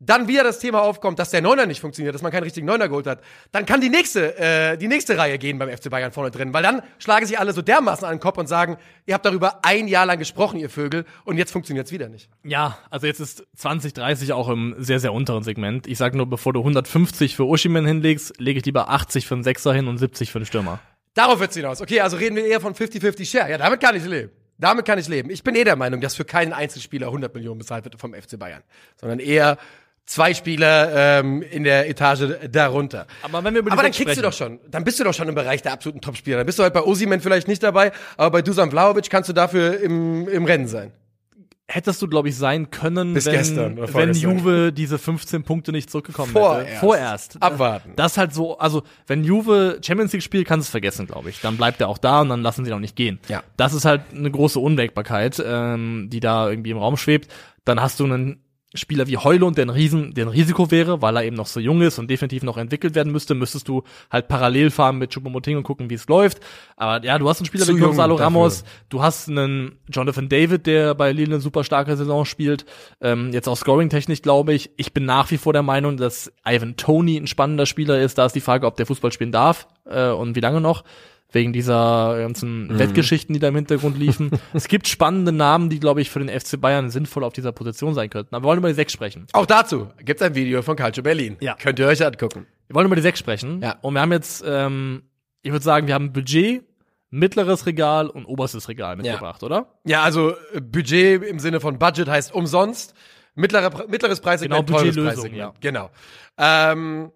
dann wieder das Thema aufkommt, dass der Neuner nicht funktioniert, dass man keinen richtigen Neuner geholt hat, dann kann die nächste, äh, die nächste Reihe gehen beim FC Bayern vorne drin, weil dann schlagen sich alle so dermaßen an den Kopf und sagen, ihr habt darüber ein Jahr lang gesprochen, ihr Vögel, und jetzt funktioniert's wieder nicht. Ja, also jetzt ist 2030 auch im sehr, sehr unteren Segment. Ich sag nur, bevor du 150 für Oshiman hinlegst, lege ich lieber 80 für einen Sechser hin und 70 für einen Stürmer. Darauf wird's hinaus. Okay, also reden wir eher von 50-50 Share. Ja, damit kann ich leben. Damit kann ich leben. Ich bin eh der Meinung, dass für keinen Einzelspieler 100 Millionen bezahlt wird vom FC Bayern, sondern eher zwei Spieler ähm, in der Etage darunter. Aber wenn wir über aber dann kriegst du doch sprechen- schon, dann bist du doch schon im Bereich der absoluten Topspieler. Dann bist du halt bei Osimen vielleicht nicht dabei, aber bei Dusan Vlahovic kannst du dafür im, im Rennen sein. Hättest du, glaube ich, sein können, Bis wenn, gestern wenn. Juve diese 15 Punkte nicht zurückgekommen Vorerst. hätte. Vorerst. Abwarten. Das ist halt so, also wenn Juve Champions League spielt, kannst du es vergessen, glaube ich. Dann bleibt er auch da und dann lassen sie ihn auch nicht gehen. Ja. Das ist halt eine große Unwägbarkeit, ähm, die da irgendwie im Raum schwebt. Dann hast du einen Spieler wie Heulund, der ein, Riesen, der ein Risiko wäre, weil er eben noch so jung ist und definitiv noch entwickelt werden müsste, müsstest du halt parallel fahren mit Choupo-Moting und gucken, wie es läuft. Aber ja, du hast einen Spieler Zu wie Gonzalo. Ramos, du hast einen Jonathan David, der bei Lille eine super starke Saison spielt, ähm, jetzt auch Scoring-technisch, glaube ich. Ich bin nach wie vor der Meinung, dass Ivan Tony ein spannender Spieler ist. Da ist die Frage, ob der Fußball spielen darf äh, und wie lange noch. Wegen dieser ganzen Mhm. Wettgeschichten, die da im Hintergrund liefen. es gibt spannende Namen, die, glaube ich, für den FC Bayern sinnvoll auf dieser Position sein könnten. Aber wir wollen über die sechs sprechen. Auch dazu gibt's ein Video von Calcio Berlin. Ja. Könnt ihr euch angucken. Wir wollen über die sechs sprechen. Ja. Und wir haben jetzt, ähm, ich würde sagen, wir haben Budget, mittleres Regal und oberstes Regal mitgebracht, oder? Ja, also äh, Budget im Sinne von Budget heißt umsonst. Mittlere, mittleres Preissegment, Genau, teures Budgetlösung, Preissegment. ja. Genau. Ähm,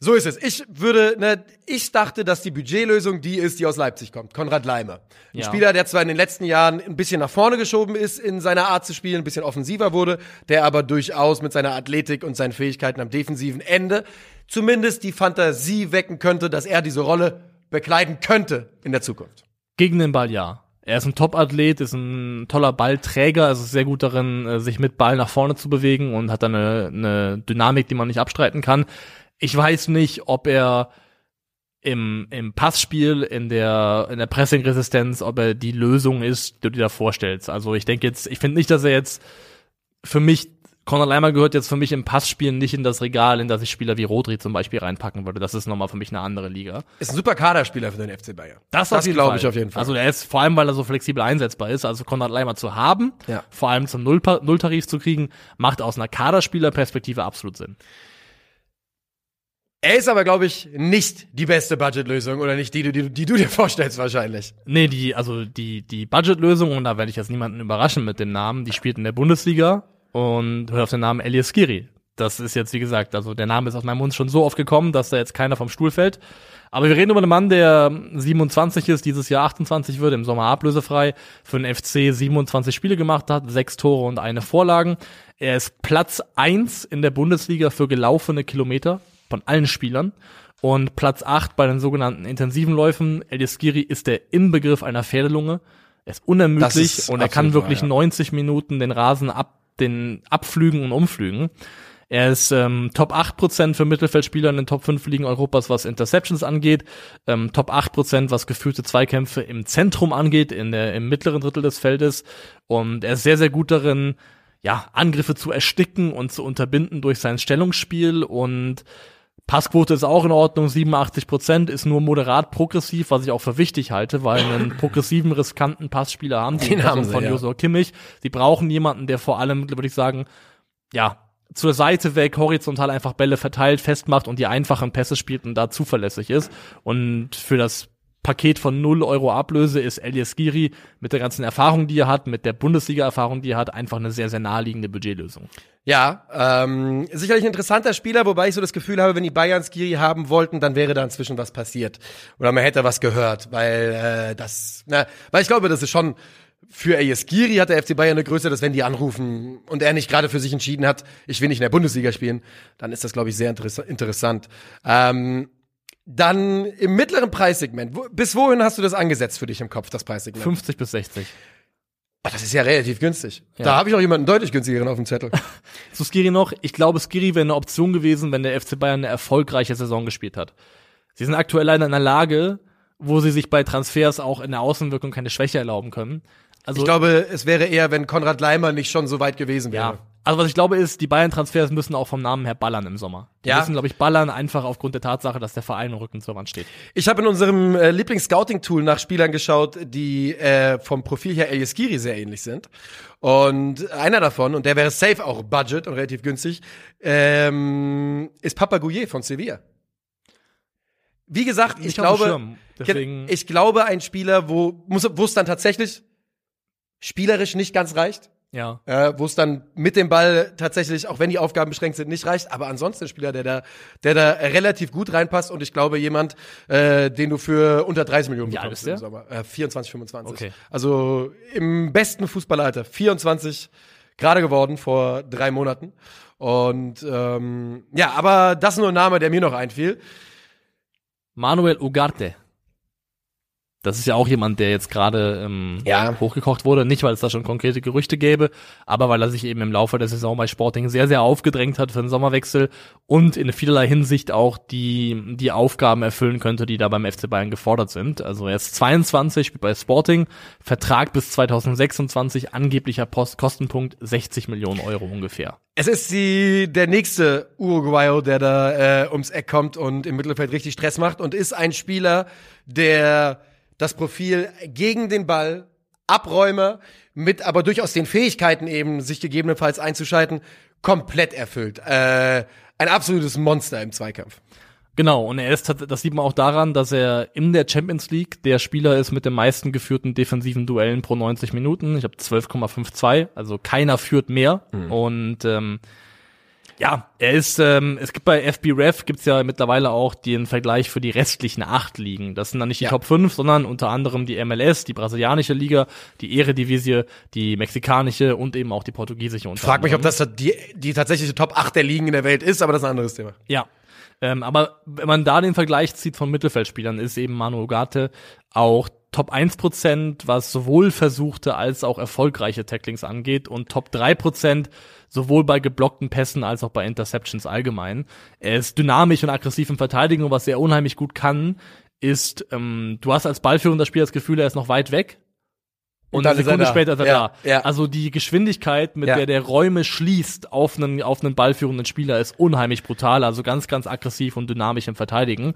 so ist es. Ich würde, ne, ich dachte, dass die Budgetlösung die ist, die aus Leipzig kommt. Konrad Leimer. Ein Ja. Spieler, der zwar in den letzten Jahren ein bisschen nach vorne geschoben ist in seiner Art zu spielen, ein bisschen offensiver wurde, der aber durchaus mit seiner Athletik und seinen Fähigkeiten am defensiven Ende zumindest die Fantasie wecken könnte, dass er diese Rolle bekleiden könnte in der Zukunft. Gegen den Ball ja. Er ist ein Top-Athlet, ist ein toller Ballträger, also ist sehr gut darin, äh, sich mit Ball nach vorne zu bewegen und hat dann eine, eine Dynamik, die man nicht abstreiten kann. Ich weiß nicht, ob er im, im Passspiel, in der, in der Pressing-Resistenz, ob er die Lösung ist, die du dir da vorstellst. Also ich denke jetzt, ich finde nicht, dass er jetzt für mich, Conor Leimer gehört jetzt für mich im Passspiel nicht in das Regal, in das ich Spieler wie Rodri zum Beispiel reinpacken würde. Das ist nochmal für mich eine andere Liga. Ist ein super Kaderspieler für den FC Bayern. Das, jeden glaube ich auf jeden Fall. Also er ist vor allem, weil er so flexibel einsetzbar ist, also Konrad Leimer zu haben, Ja. vor allem zum Nulltarif zu kriegen, macht aus einer Kaderspielerperspektive absolut Sinn. Er ist aber, glaube ich, nicht die beste Budgetlösung oder nicht die, die, die, die du dir vorstellst wahrscheinlich. Nee, die, also die, die Budgetlösung, und da werde ich jetzt niemanden überraschen mit dem Namen, die spielt in der Bundesliga und hört auf den Namen Elias Skiri. Das ist jetzt, wie gesagt, also der Name ist aus meinem Mund schon so oft gekommen, dass da jetzt keiner vom Stuhl fällt. Aber wir reden über einen Mann, der 27 ist, dieses Jahr 28 wird, im Sommer ablösefrei, für den FC 27 Spiele gemacht hat, sechs Tore und eine Vorlagen. Er ist Platz eins in der Bundesliga für gelaufene Kilometer von allen Spielern und Platz 8 bei den sogenannten intensiven Läufen. Elias Skiri ist der Inbegriff einer Pferdelunge. Er ist unermüdlich ist und er kann wirklich wahr, ja. 90 Minuten den Rasen ab, den abflügen und umflügen. Er ist ähm, Top 8% für Mittelfeldspieler in den Top 5 Ligen Europas, was Interceptions angeht. Ähm, Top 8%, was geführte Zweikämpfe im Zentrum angeht, in der, im mittleren Drittel des Feldes. Und er ist sehr, sehr gut darin, ja, Angriffe zu ersticken und zu unterbinden durch sein Stellungsspiel und Passquote ist auch in Ordnung, 87 Prozent, ist nur moderat progressiv, was ich auch für wichtig halte, weil einen progressiven, riskanten Passspieler haben die Den haben sie, von ja. Joshua Kimmich. Sie brauchen jemanden, der vor allem, würde ich sagen, ja, zur Seite weg, horizontal einfach Bälle verteilt, festmacht und die einfachen Pässe spielt und da zuverlässig ist. Und für das Paket von 0 Euro Ablöse ist Elias Giri mit der ganzen Erfahrung, die er hat, mit der Bundesliga-Erfahrung, die er hat, einfach eine sehr, sehr naheliegende Budgetlösung. Ja, ähm, sicherlich ein interessanter Spieler, wobei ich so das Gefühl habe, wenn die Bayerns Giri haben wollten, dann wäre da inzwischen was passiert. Oder man hätte was gehört, weil äh, das, na, weil ich glaube, das ist schon für Elias Giri hat der FC Bayern eine Größe, dass wenn die anrufen und er nicht gerade für sich entschieden hat, ich will nicht in der Bundesliga spielen, dann ist das, glaube ich, sehr interessant. Ähm, dann im mittleren Preissegment, wo, bis wohin hast du das angesetzt für dich im Kopf, das Preissegment? 50 bis 60. Ach, das ist ja relativ günstig. Ja. Da habe ich auch jemanden deutlich günstigeren auf dem Zettel. Zu Skiri noch, ich glaube, Skiri wäre eine Option gewesen, wenn der FC Bayern eine erfolgreiche Saison gespielt hat. Sie sind aktuell leider in einer Lage, wo sie sich bei Transfers auch in der Außenwirkung keine Schwäche erlauben können. Also, ich glaube, es wäre eher, wenn Konrad Leimer nicht schon so weit gewesen wäre. Ja. Also was ich glaube ist, die Bayern-Transfers müssen auch vom Namen her ballern im Sommer. Die ja. müssen, glaube ich, ballern, einfach aufgrund der Tatsache, dass der Verein im Rücken zur Wand steht. Ich habe in unserem äh, Lieblings-Scouting-Tool nach Spielern geschaut, die äh, vom Profil her Elias Giri sehr ähnlich sind. Und einer davon, und der wäre safe auch Budget und relativ günstig, ähm, ist Papa Gouillet von Sevilla. Wie gesagt, ich glaube, ich glaube, ein Spieler, wo wo es dann tatsächlich spielerisch nicht ganz reicht. Ja. Äh, wo es dann mit dem Ball tatsächlich, auch wenn die Aufgaben beschränkt sind, nicht reicht. Aber ansonsten ein Spieler, der da, der da relativ gut reinpasst und ich glaube jemand, äh, den du für unter 30 Millionen ja, bekommst im Sommer. Äh, 24, 25. Okay. Also im besten Fußballalter. 24 gerade geworden vor drei Monaten. Und ähm, ja, aber das ist nur ein Name, der mir noch einfiel. Manuel Ugarte. Das ist ja auch jemand, der jetzt gerade ähm, ja. hochgekocht wurde. Nicht, weil es da schon konkrete Gerüchte gäbe, aber weil er sich eben im Laufe der Saison bei Sporting sehr, sehr aufgedrängt hat für den Sommerwechsel und in vielerlei Hinsicht auch die, die Aufgaben erfüllen könnte, die da beim FC Bayern gefordert sind. Also er ist 22, spielt bei Sporting, Vertrag bis 2026, angeblicher Post Kostenpunkt 60 Millionen Euro ungefähr. Es ist die, der nächste Uruguayo, der da äh, ums Eck kommt und im Mittelfeld richtig Stress macht und ist ein Spieler, der das Profil gegen den Ball, Abräumer, mit aber durchaus den Fähigkeiten eben, sich gegebenenfalls einzuschalten, komplett erfüllt. Äh, ein absolutes Monster im Zweikampf. Genau, und er ist, das sieht man auch daran, dass er in der Champions League der Spieler ist mit den meisten geführten defensiven Duellen pro 90 Minuten. Ich habe 12,52, also keiner führt mehr. Mhm. Und ähm, ja, er ist, ähm, es gibt bei FBref gibt's ja mittlerweile auch den Vergleich für die restlichen acht Ligen. Das sind dann nicht die ja. Top 5, sondern unter anderem die MLS, die brasilianische Liga, die Eredivisie, die mexikanische und eben auch die portugiesische. Ich frag mich, ob das die, die tatsächliche Top 8 der Ligen in der Welt ist, aber das ist ein anderes Thema. Ja. Ähm, aber wenn man da den Vergleich zieht von Mittelfeldspielern, ist eben Manu Ugarte auch Top 1%, was sowohl versuchte als auch erfolgreiche Tacklings angeht und Top 3% sowohl bei geblockten Pässen als auch bei Interceptions allgemein. Er ist dynamisch und aggressiv im Verteidigen was er unheimlich gut kann, ist, ähm, du hast als ballführender Spieler das Gefühl, er ist noch weit weg. Und, und eine Sekunde später ist er ja, da. Ja. Also die Geschwindigkeit, mit ja. der der Räume schließt auf einen, auf einen ballführenden Spieler, ist unheimlich brutal. Also ganz, ganz aggressiv und dynamisch im Verteidigen.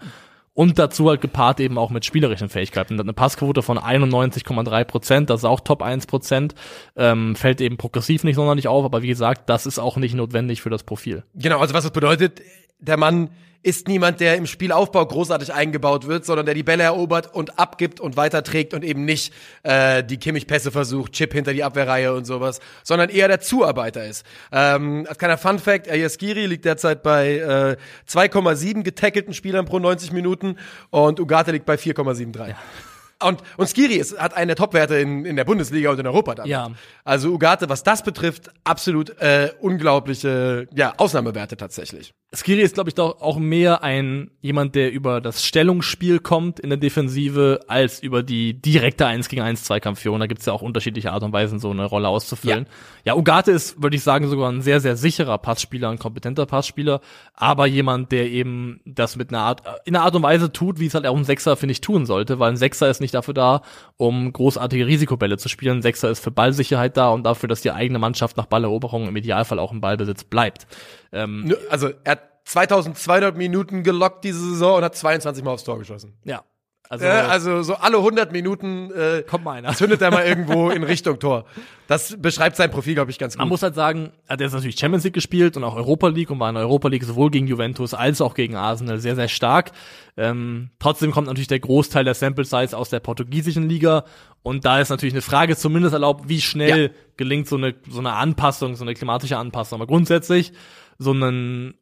Und dazu halt gepaart eben auch mit spielerischen Fähigkeiten. Eine Passquote von 91,3 Prozent, das ist auch Top 1 Prozent, ähm, fällt eben progressiv nicht sonderlich auf, aber wie gesagt, das ist auch nicht notwendig für das Profil. Genau, also was das bedeutet, der Mann ist niemand, der im Spielaufbau großartig eingebaut wird, sondern der die Bälle erobert und abgibt und weiterträgt und eben nicht äh, die Kimmich-Pässe versucht, Chip hinter die Abwehrreihe und sowas, sondern eher der Zuarbeiter ist. Ähm, als kleiner Fun-Fact, Elias Giri liegt derzeit bei äh, 2,7 getackelten Spielern pro 90 Minuten und Ugarte liegt bei 4,73. Ja. Und, und Skiri ist, hat eine Topwerte in, in der Bundesliga und in Europa damit. Ja. Also Ugarte, was das betrifft, absolut äh, unglaubliche ja, Ausnahmewerte tatsächlich. Skiri ist, glaube ich, doch auch mehr ein jemand, der über das Stellungsspiel kommt in der Defensive, als über die direkte 1 gegen 1 Zweikampfführung. Da gibt's ja auch unterschiedliche Art und Weisen, so eine Rolle auszufüllen. Ja, ja Ugarte ist, würde ich sagen, sogar ein sehr, sehr sicherer Passspieler, ein kompetenter Passspieler, aber jemand, der eben das mit einer Art, in einer Art und Weise tut, wie es halt auch ein Sechser, finde ich, tun sollte, weil ein Sechser ist nicht dafür da, um großartige Risikobälle zu spielen. Sechser ist für Ballsicherheit da und dafür, dass die eigene Mannschaft nach Balleroberung im Idealfall auch im Ballbesitz bleibt. Ähm, also er hat 2200 Minuten gelockt diese Saison und hat 22 Mal aufs Tor geschossen. Ja. Also, Ja, also so alle 100 Minuten äh, kommt mal einer. zündet er mal irgendwo in Richtung Tor. Das beschreibt sein Profil, glaube ich, ganz Man gut. muss halt sagen, hat er jetzt natürlich Champions League gespielt und auch Europa League und war in der Europa League sowohl gegen Juventus als auch gegen Arsenal sehr, sehr stark. Ähm, trotzdem kommt natürlich der Großteil der Sample Size aus der portugiesischen Liga und da ist natürlich eine Frage zumindest erlaubt, wie schnell Ja. gelingt so eine, so eine Anpassung, so eine klimatische Anpassung. Aber grundsätzlich so ein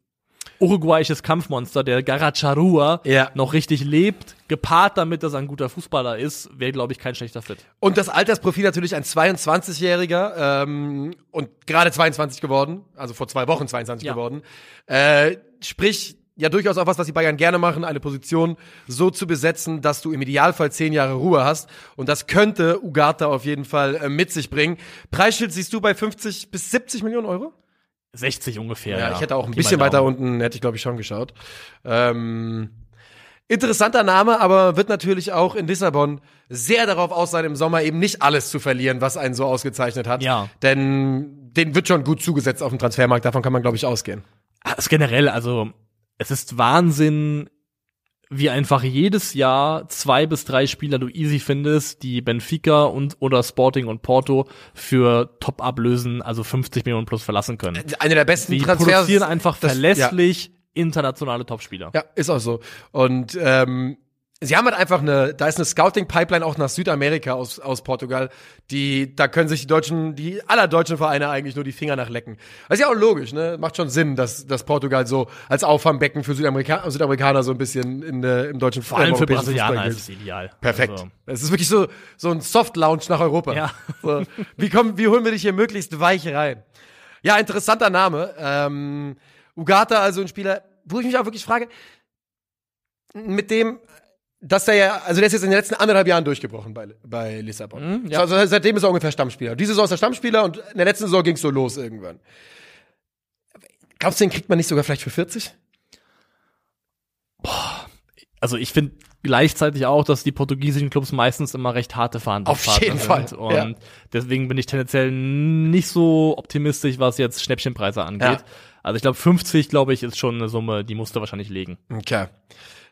uruguayisches Kampfmonster, der Garacharua, Ja. noch richtig lebt, gepaart damit, dass er ein guter Fußballer ist, wäre, glaube ich, kein schlechter Fit. Und das Altersprofil natürlich ein 22-Jähriger ähm, und gerade 22 geworden, also vor zwei Wochen 22 Ja. geworden. Äh, sprich, ja durchaus auch was, was die Bayern gerne machen, eine Position so zu besetzen, dass du im Idealfall zehn Jahre Ruhe hast. Und das könnte Ugarte auf jeden Fall äh, mit sich bringen. Preisschild siehst du bei 50 bis 70 Millionen Euro? 60 ungefähr. Ja, Ja, ich hätte auch ein mal bisschen weiter unten, hätte ich glaube ich schon geschaut. Ähm, interessanter Name, aber wird natürlich auch in Lissabon sehr darauf aus sein, im Sommer eben nicht alles zu verlieren, was einen so ausgezeichnet hat. Ja. Denn den wird schon gut zugesetzt auf dem Transfermarkt, davon kann man glaube ich ausgehen. Ist generell, also es ist Wahnsinn, wie einfach jedes Jahr zwei bis drei Spieler du easy findest, die Benfica und oder Sporting und Porto für Top-Ablösen, also 50 Millionen plus verlassen können. Eine der besten Die Transfers. produzieren einfach das- verlässlich internationale Topspieler. Ja, ist auch so. Und ähm, sie haben halt einfach eine, da ist eine Scouting-Pipeline auch nach Südamerika aus, aus Portugal, die, da können sich die deutschen, die aller deutschen Vereine eigentlich nur die Finger nachlecken. Das ist ja auch logisch, ne? Macht schon Sinn, dass, dass Portugal so als Auffangbecken für Südamerika Südamerikaner so ein bisschen in, äh, im deutschen Vor allem für Brasilianer ist es ideal. Perfekt. Also, Es ist wirklich so, so ein Soft-Lounge nach Europa. Ja. So, wie, kommen, wie holen wir dich hier möglichst weich rein? Ja, interessanter Name. Ähm, Ugata, also ein Spieler, wo ich mich auch wirklich frage, mit dem, dass der ja, also der ist jetzt in den letzten anderthalb Jahren durchgebrochen bei, bei Lissabon. Mhm, ja. Also seitdem ist er ungefähr Stammspieler. Diese Saison ist er Stammspieler und in der letzten Saison ging es so los irgendwann. Glaubst du, den kriegt man nicht sogar vielleicht für 40? also ich finde gleichzeitig auch, dass die portugiesischen Clubs meistens immer recht harte Verhandlungspartner Auf jeden sind. Fall, Und ja. deswegen bin ich tendenziell nicht so optimistisch, was jetzt Schnäppchenpreise angeht. Ja. Also ich glaube 50, glaube ich, ist schon eine Summe, die musst du wahrscheinlich legen. Okay.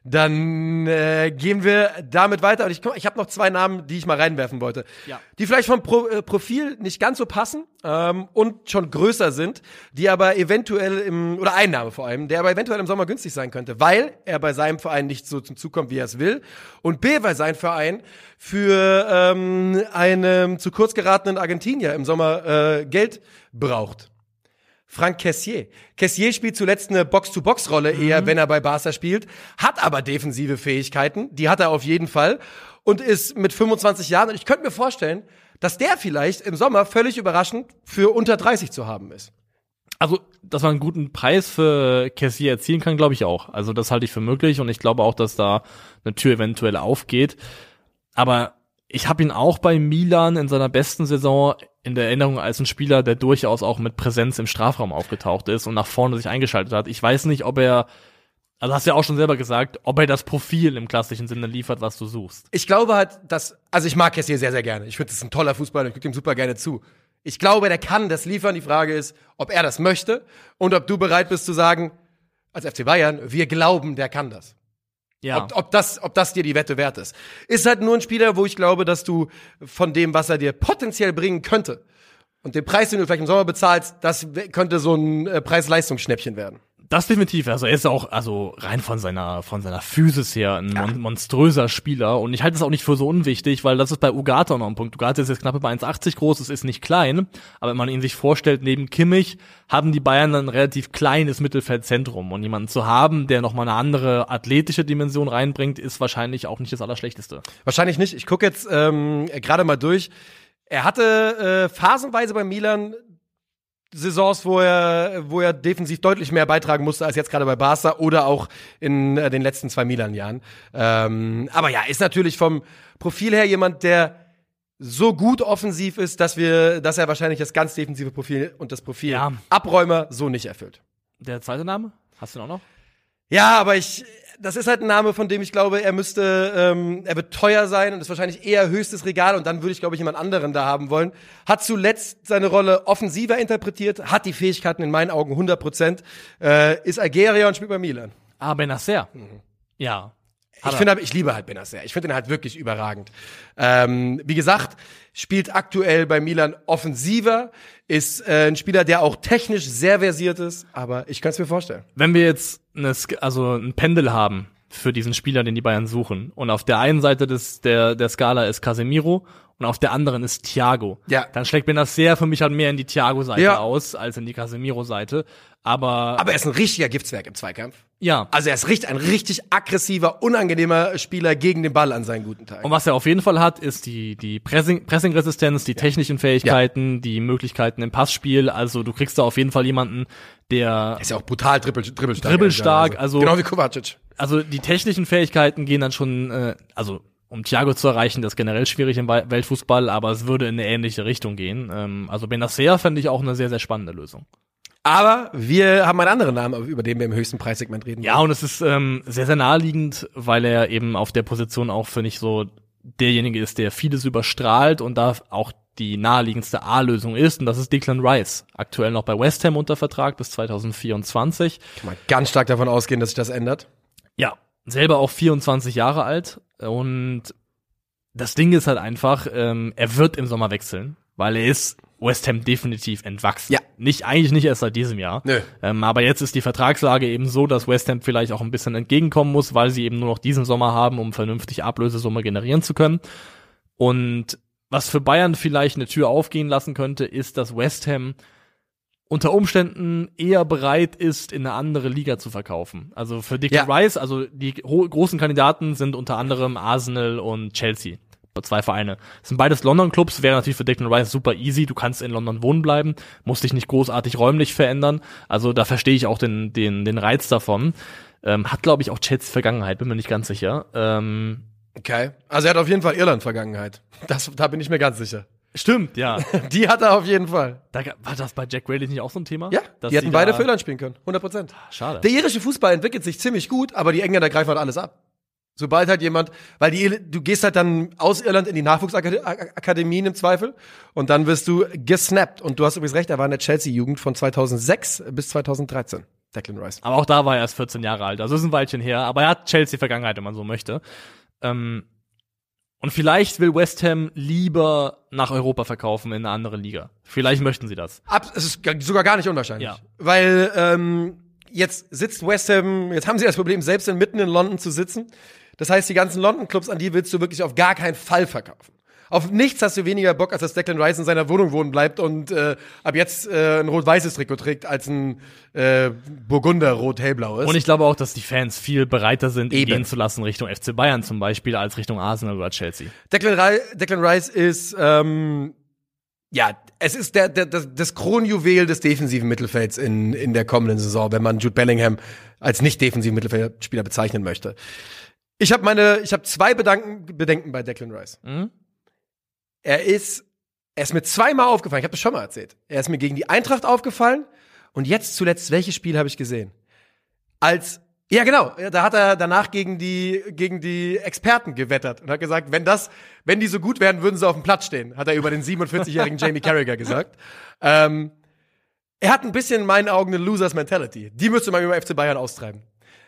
Dann äh, gehen wir damit weiter. Und ich, ich habe noch zwei Namen, die ich mal reinwerfen wollte. Ja. Die vielleicht vom Pro, äh, Profil nicht ganz so passen ähm, und schon größer sind, die aber eventuell im, oder ein Name vor allem, der aber eventuell im Sommer günstig sein könnte, weil er bei seinem Verein nicht so zum Zug kommt, wie er es will. Und B, weil sein Verein für ähm, einen zu kurz geratenen Argentinier im Sommer äh, Geld braucht. Frank Kessier. Kessier spielt zuletzt eine Box-to-Box-Rolle eher, wenn er bei Barca spielt, hat aber defensive Fähigkeiten, die hat er auf jeden Fall und ist mit 25 Jahren, und ich könnte mir vorstellen, dass der vielleicht im Sommer völlig überraschend für unter 30 zu haben ist. Also, dass man einen guten Preis für Cassier erzielen kann, glaube ich auch. Also, das halte ich für möglich und ich glaube auch, dass da eine Tür eventuell aufgeht. Aber ich habe ihn auch bei Milan in seiner besten Saison in der Erinnerung als ein Spieler, der durchaus auch mit Präsenz im Strafraum aufgetaucht ist und nach vorne sich eingeschaltet hat. Ich weiß nicht, ob er, also hast du ja auch schon selber gesagt, ob er das Profil im klassischen Sinne liefert, was du suchst. Ich glaube halt, dass, also ich mag Kessier sehr, sehr gerne. Ich finde, das ist ein toller Fußballer, ich gucke ihm super gerne zu. Ich glaube, der kann das liefern. Die Frage ist, ob er das möchte und ob du bereit bist zu sagen, als FC Bayern, wir glauben, der kann das. Ja. Ob, ob, das, ob das dir die Wette wert ist. Ist halt nur ein Spieler, wo ich glaube, dass du von dem, was er dir potenziell bringen könnte, und den Preis, den du vielleicht im Sommer bezahlst, das könnte so ein äh, Preis-Leistungsschnäppchen werden. Das definitiv. Also er ist auch, also rein von seiner, von seiner Physis her ein mon monströser Spieler. Und ich halte es auch nicht für so unwichtig, weil das ist bei Ugarte noch ein Punkt. Ugarte ist jetzt knapp über 1,80 groß, es ist nicht klein. Aber wenn man ihn sich vorstellt, neben Kimmich haben die Bayern dann ein relativ kleines Mittelfeldzentrum. Und jemanden zu haben, der nochmal eine andere athletische Dimension reinbringt, ist wahrscheinlich auch nicht das Allerschlechteste. Wahrscheinlich nicht. Ich gucke jetzt ähm, gerade mal durch. Er hatte äh, phasenweise bei Milan Saisons, wo er, wo er defensiv deutlich mehr beitragen musste als jetzt gerade bei Barca oder auch in äh, den letzten zwei Milan-Jahren. Ähm, aber ja, ist natürlich vom Profil her jemand, der so gut offensiv ist, dass wir, dass er wahrscheinlich das ganz defensive Profil und das Profil Ja. Abräumer so nicht erfüllt. Der zweite Name? Hast du ihn auch noch? Ja, aber ich, das ist halt ein Name, von dem ich glaube, er müsste, ähm, er wird teuer sein und ist wahrscheinlich eher höchstes Regal und dann würde ich, glaube ich, jemand anderen da haben wollen. Hat zuletzt seine Rolle offensiver interpretiert, hat die Fähigkeiten in meinen Augen 100 Prozent, äh, ist Algerier und spielt bei Milan. Ah, Benacer. Ja. Ich finde, ich liebe halt Benacer. Ich finde ihn halt wirklich überragend. Ähm, wie gesagt, spielt aktuell bei Milan offensiver, ist äh, ein Spieler, der auch technisch sehr versiert ist, aber ich kann es mir vorstellen. Wenn wir jetzt eine, also ein Pendel haben für diesen Spieler, den die Bayern suchen, und auf der einen Seite des, der, der Skala ist Casemiro und auf der anderen ist Thiago, Ja. dann schlägt Benacer für mich halt mehr in die Thiago-Seite Ja. aus als in die Casemiro-Seite. Aber, Aber er ist ein richtiger Giftswerk im Zweikampf. ja, Also er ist richtig, ein richtig aggressiver, unangenehmer Spieler gegen den Ball an seinen guten Tagen. Und was er auf jeden Fall hat, ist die, die Pressing, Pressing-Resistenz, die technischen Fähigkeiten, die Möglichkeiten im Passspiel. Also du kriegst da auf jeden Fall jemanden, der, Er ist ja auch brutal dribbel, dribbelstark. Dribbelstark, also- Genau wie Kovacic. also die technischen Fähigkeiten gehen dann schon, äh, also um Thiago zu erreichen, das ist generell schwierig im Weltfußball, aber es würde in eine ähnliche Richtung gehen. Ähm, also Benacer fände ich auch eine sehr, sehr spannende Lösung. Aber wir haben einen anderen Namen, über den wir im höchsten Preissegment reden. Ja, und es ist ähm, sehr, sehr naheliegend, weil er eben auf der Position auch, finde ich, so derjenige ist, der vieles überstrahlt und da auch die naheliegendste A-Lösung ist. Und das ist Declan Rice. Aktuell noch bei West Ham unter Vertrag bis 2024. Kann man ganz stark davon ausgehen, dass sich das ändert. Ja, selber auch 24 Jahre alt. Und das Ding ist halt einfach, ähm, er wird im Sommer wechseln, weil er ist West Ham definitiv entwachsen. Ja. Nicht, eigentlich nicht erst seit diesem Jahr. Nö. Ähm, aber jetzt ist die Vertragslage eben so, dass West Ham vielleicht auch ein bisschen entgegenkommen muss, weil sie eben nur noch diesen Sommer haben, um vernünftig Ablösesumme generieren zu können. Und was für Bayern vielleicht eine Tür aufgehen lassen könnte, ist, dass West Ham unter Umständen eher bereit ist, in eine andere Liga zu verkaufen. Also für Declan Ja. Rice, also die großen Kandidaten sind unter anderem Arsenal und Chelsea. Zwei Vereine. Das sind beides London-Clubs, wäre natürlich für Declan Rice super easy. Du kannst in London wohnen bleiben, musst dich nicht großartig räumlich verändern. Also da verstehe ich auch den, den, den Reiz davon. Ähm, hat, glaube ich, auch Chelsea Vergangenheit, bin mir nicht ganz sicher. Ähm, Okay. Also er hat auf jeden Fall Irland-Vergangenheit. Das, da bin ich mir ganz sicher. Stimmt, ja. Die hat er auf jeden Fall. Da, war das bei Jack Grealish nicht auch so ein Thema? Ja, die hätten beide für Irland spielen können. 100 Prozent. Schade. Der irische Fußball entwickelt sich ziemlich gut, aber die Engländer greifen halt alles ab. Sobald halt jemand, weil die, du gehst halt dann aus Irland in die Nachwuchsakademien im Zweifel und dann wirst du gesnappt. Und du hast übrigens recht, er war in der Chelsea-Jugend von 2006 bis 2013. Declan Rice. Aber auch da war er erst 14 Jahre alt. Also ist ein Weilchen her. Aber er hat Chelsea-Vergangenheit, wenn man so möchte. Ähm, und vielleicht will West Ham lieber nach Europa verkaufen in eine andere Liga. Vielleicht möchten sie das. Ab, es ist sogar gar nicht unwahrscheinlich. Ja. Weil ähm, jetzt sitzt West Ham, jetzt haben sie das Problem, selbst in mitten in London zu sitzen. Das heißt, die ganzen London-Clubs, an die willst du wirklich auf gar keinen Fall verkaufen. Auf nichts hast du weniger Bock, als dass Declan Rice in seiner Wohnung wohnen bleibt und äh, ab jetzt äh, ein rot-weißes Trikot trägt, als ein äh, Burgunder rot-hellblau ist. Und ich glaube auch, dass die Fans viel bereiter sind, ihn Eben. gehen zu lassen Richtung FC Bayern zum Beispiel, als Richtung Arsenal oder Chelsea. Declan, Ri Declan Rice ist, ähm, ja, es ist der, der, das, das Kronjuwel des defensiven Mittelfelds in, in der kommenden Saison, wenn man Jude Bellingham als nicht defensiven Mittelfeldspieler bezeichnen möchte. Ich habe meine, ich habe zwei Bedanken, Bedenken bei Declan Rice. Mhm. Er ist, er ist mir zweimal aufgefallen. Ich habe das schon mal erzählt. Er ist mir gegen die Eintracht aufgefallen und jetzt zuletzt, welches Spiel habe ich gesehen? Als ja, genau. Da hat er danach gegen die, gegen die Experten gewettert und hat gesagt, wenn das, wenn die so gut wären, würden sie auf dem Platz stehen, hat er über den 47-jährigen Jamie Carragher gesagt. Ähm, er hat ein bisschen in meinen Augen eine Losers Mentality. Die müsste man über FC Bayern austreiben.